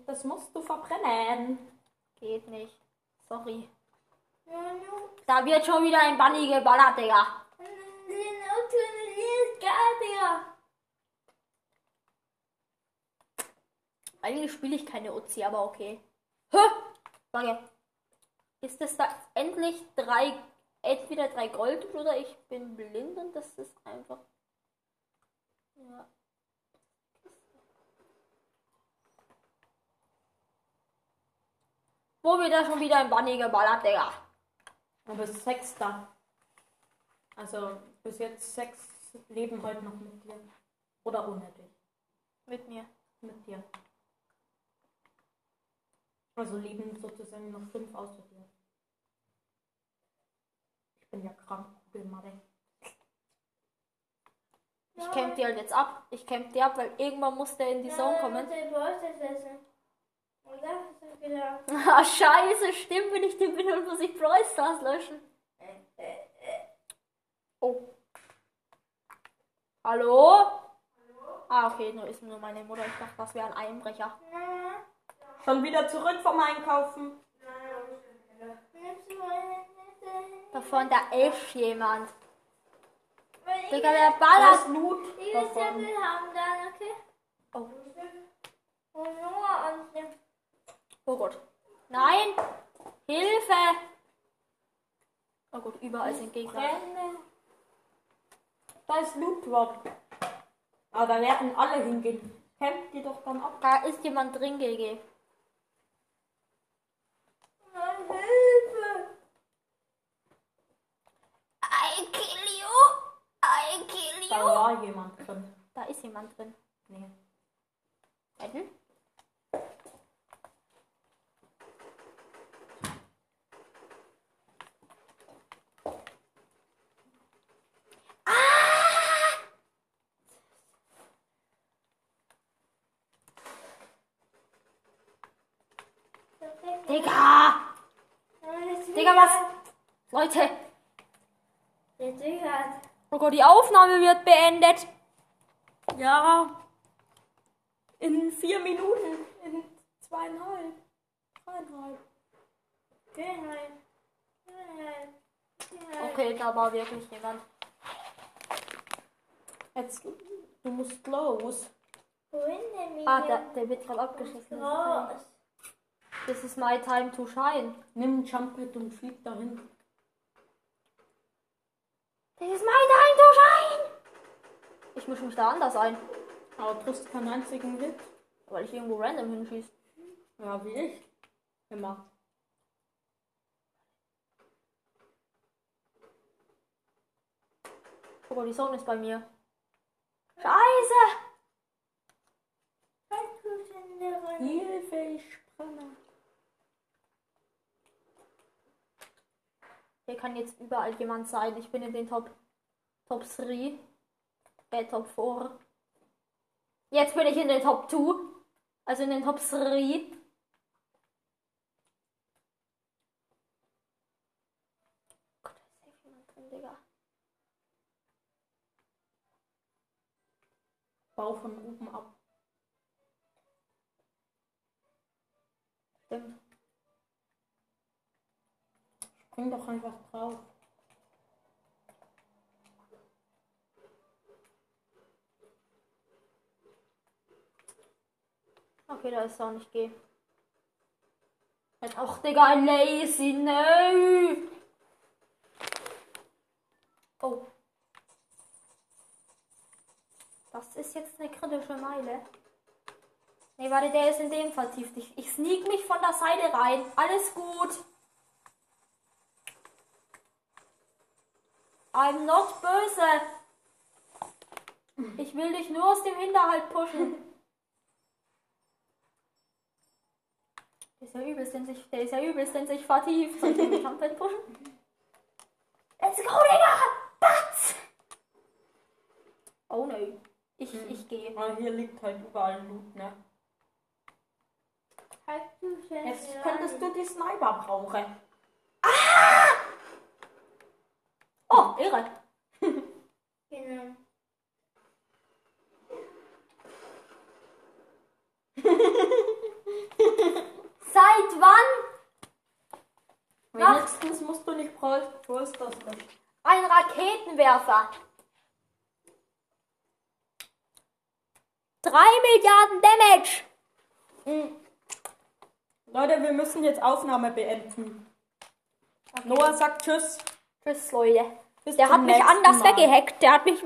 Speaker 2: Das musst du verbrennen.
Speaker 1: Geht nicht. Sorry. Da wird schon wieder ein Bunny geballert, Digga.
Speaker 4: Den Auto ist gar, Digga.
Speaker 1: Eigentlich spiele ich keine Uzi, aber okay. Hä? Warte. Ist das da endlich drei, entweder drei Gold oder ich bin blind und das ist einfach. Ja. Wo wird da schon wieder ein Bunny geballert, Digga?
Speaker 2: Du bist Sechster. Also bis jetzt sechs leben heute noch mit dir. Oder ohne dich.
Speaker 1: Mit mir.
Speaker 2: Mit dir. Also leben sozusagen noch fünf außer dir. Ich bin ja krank, Kugelmadde.
Speaker 1: Ich camp die halt jetzt ab. Ich camp die ab, weil irgendwann muss der in die Zone kommen. Ah, scheiße, stimmt, wenn ich den bin und muss ich Brawl Stars löschen. Oh. Hallo? Ah, okay, nur ist nur meine Mutter. Ich dachte, das wäre ein Einbrecher.
Speaker 2: Schon wieder zurück vom Einkaufen.
Speaker 1: Da vorne, da ist jemand. Digga, der
Speaker 2: Da
Speaker 1: ballert.
Speaker 2: ist Loot davon.
Speaker 1: Oh. Oh Gott. Nein! Hilfe! Oh Gott, überall sind Gegner.
Speaker 2: Da ist Loot Drop. Aber da werden alle hingehen. Campt die doch dann ab.
Speaker 1: Da ist jemand drin, GG.
Speaker 4: Hilfe!
Speaker 1: I kill you! I kill
Speaker 2: Da war jemand drin.
Speaker 1: Da ist jemand drin.
Speaker 2: Nee.
Speaker 1: Retten? Digga! Digga, was? Leute!
Speaker 4: Der Digga.
Speaker 1: Oh Gott, die Aufnahme wird beendet.
Speaker 2: Ja. In vier Minuten. In zweieinhalb. Zweieinhalb.
Speaker 4: Geh rein. Geh rein. Geh rein.
Speaker 1: Okay, da war wirklich jemand.
Speaker 2: Jetzt, du musst los.
Speaker 4: Wohin denn
Speaker 1: Ah,
Speaker 4: Minion?
Speaker 1: der, der wird gerade abgeschossen.
Speaker 4: Raus.
Speaker 1: This is my time to shine.
Speaker 2: Nimm ein Jumppad und flieg dahin.
Speaker 1: This is my time to shine. Ich mische mich da anders ein,
Speaker 2: Aber du triffst keinen einzigen Hit.
Speaker 1: weil ich irgendwo random hinschieße.
Speaker 2: Ja, wie ich. Immer.
Speaker 1: Oh Gott, die Sonne ist bei mir. Scheiße!
Speaker 2: Hilfe, ich brenne.
Speaker 1: Hier kann jetzt überall jemand sein. Ich bin in den Top, Top 3. Äh, Top 4. Jetzt bin ich in den Top 2. Also in den Top 3. Gott, da ist safe jemand drin, Digga.
Speaker 2: Bau von oben ab.
Speaker 1: Stimmt.
Speaker 2: Spring doch einfach drauf.
Speaker 1: Okay, da ist er nicht geh. Ach, Digga, Lazy, no! Oh. Das ist jetzt eine kritische Meile. Nee, warte, der ist in dem vertieft. Ich, ich sneak mich von der Seite rein. Alles gut. I'm not böse. Ich will dich nur aus dem Hinterhalt pushen. Ist ja übelst in sich, der ist ja übelst in sich vertieft. Soll ich den Jumphead pushen? Let's go, Digga! Batz! Oh no. Ich, ich gehe.
Speaker 2: Aber hier liegt halt überall Loot, ne?
Speaker 4: Schon
Speaker 2: Jetzt könntest du die Sniper brauchen.
Speaker 1: Oh, irre.
Speaker 4: Genau.
Speaker 1: Wann
Speaker 2: Wenigstens musst du nicht Brawl Stars
Speaker 1: ein Raketenwerfer? Drei Milliarden Damage.
Speaker 2: Hm. Leute, wir müssen jetzt Aufnahme beenden. Noah sagt Tschüss.
Speaker 1: Tschüss, Leute.
Speaker 2: Bis
Speaker 1: Der hat mich anders
Speaker 2: Mal.
Speaker 1: weggehackt. Der hat mich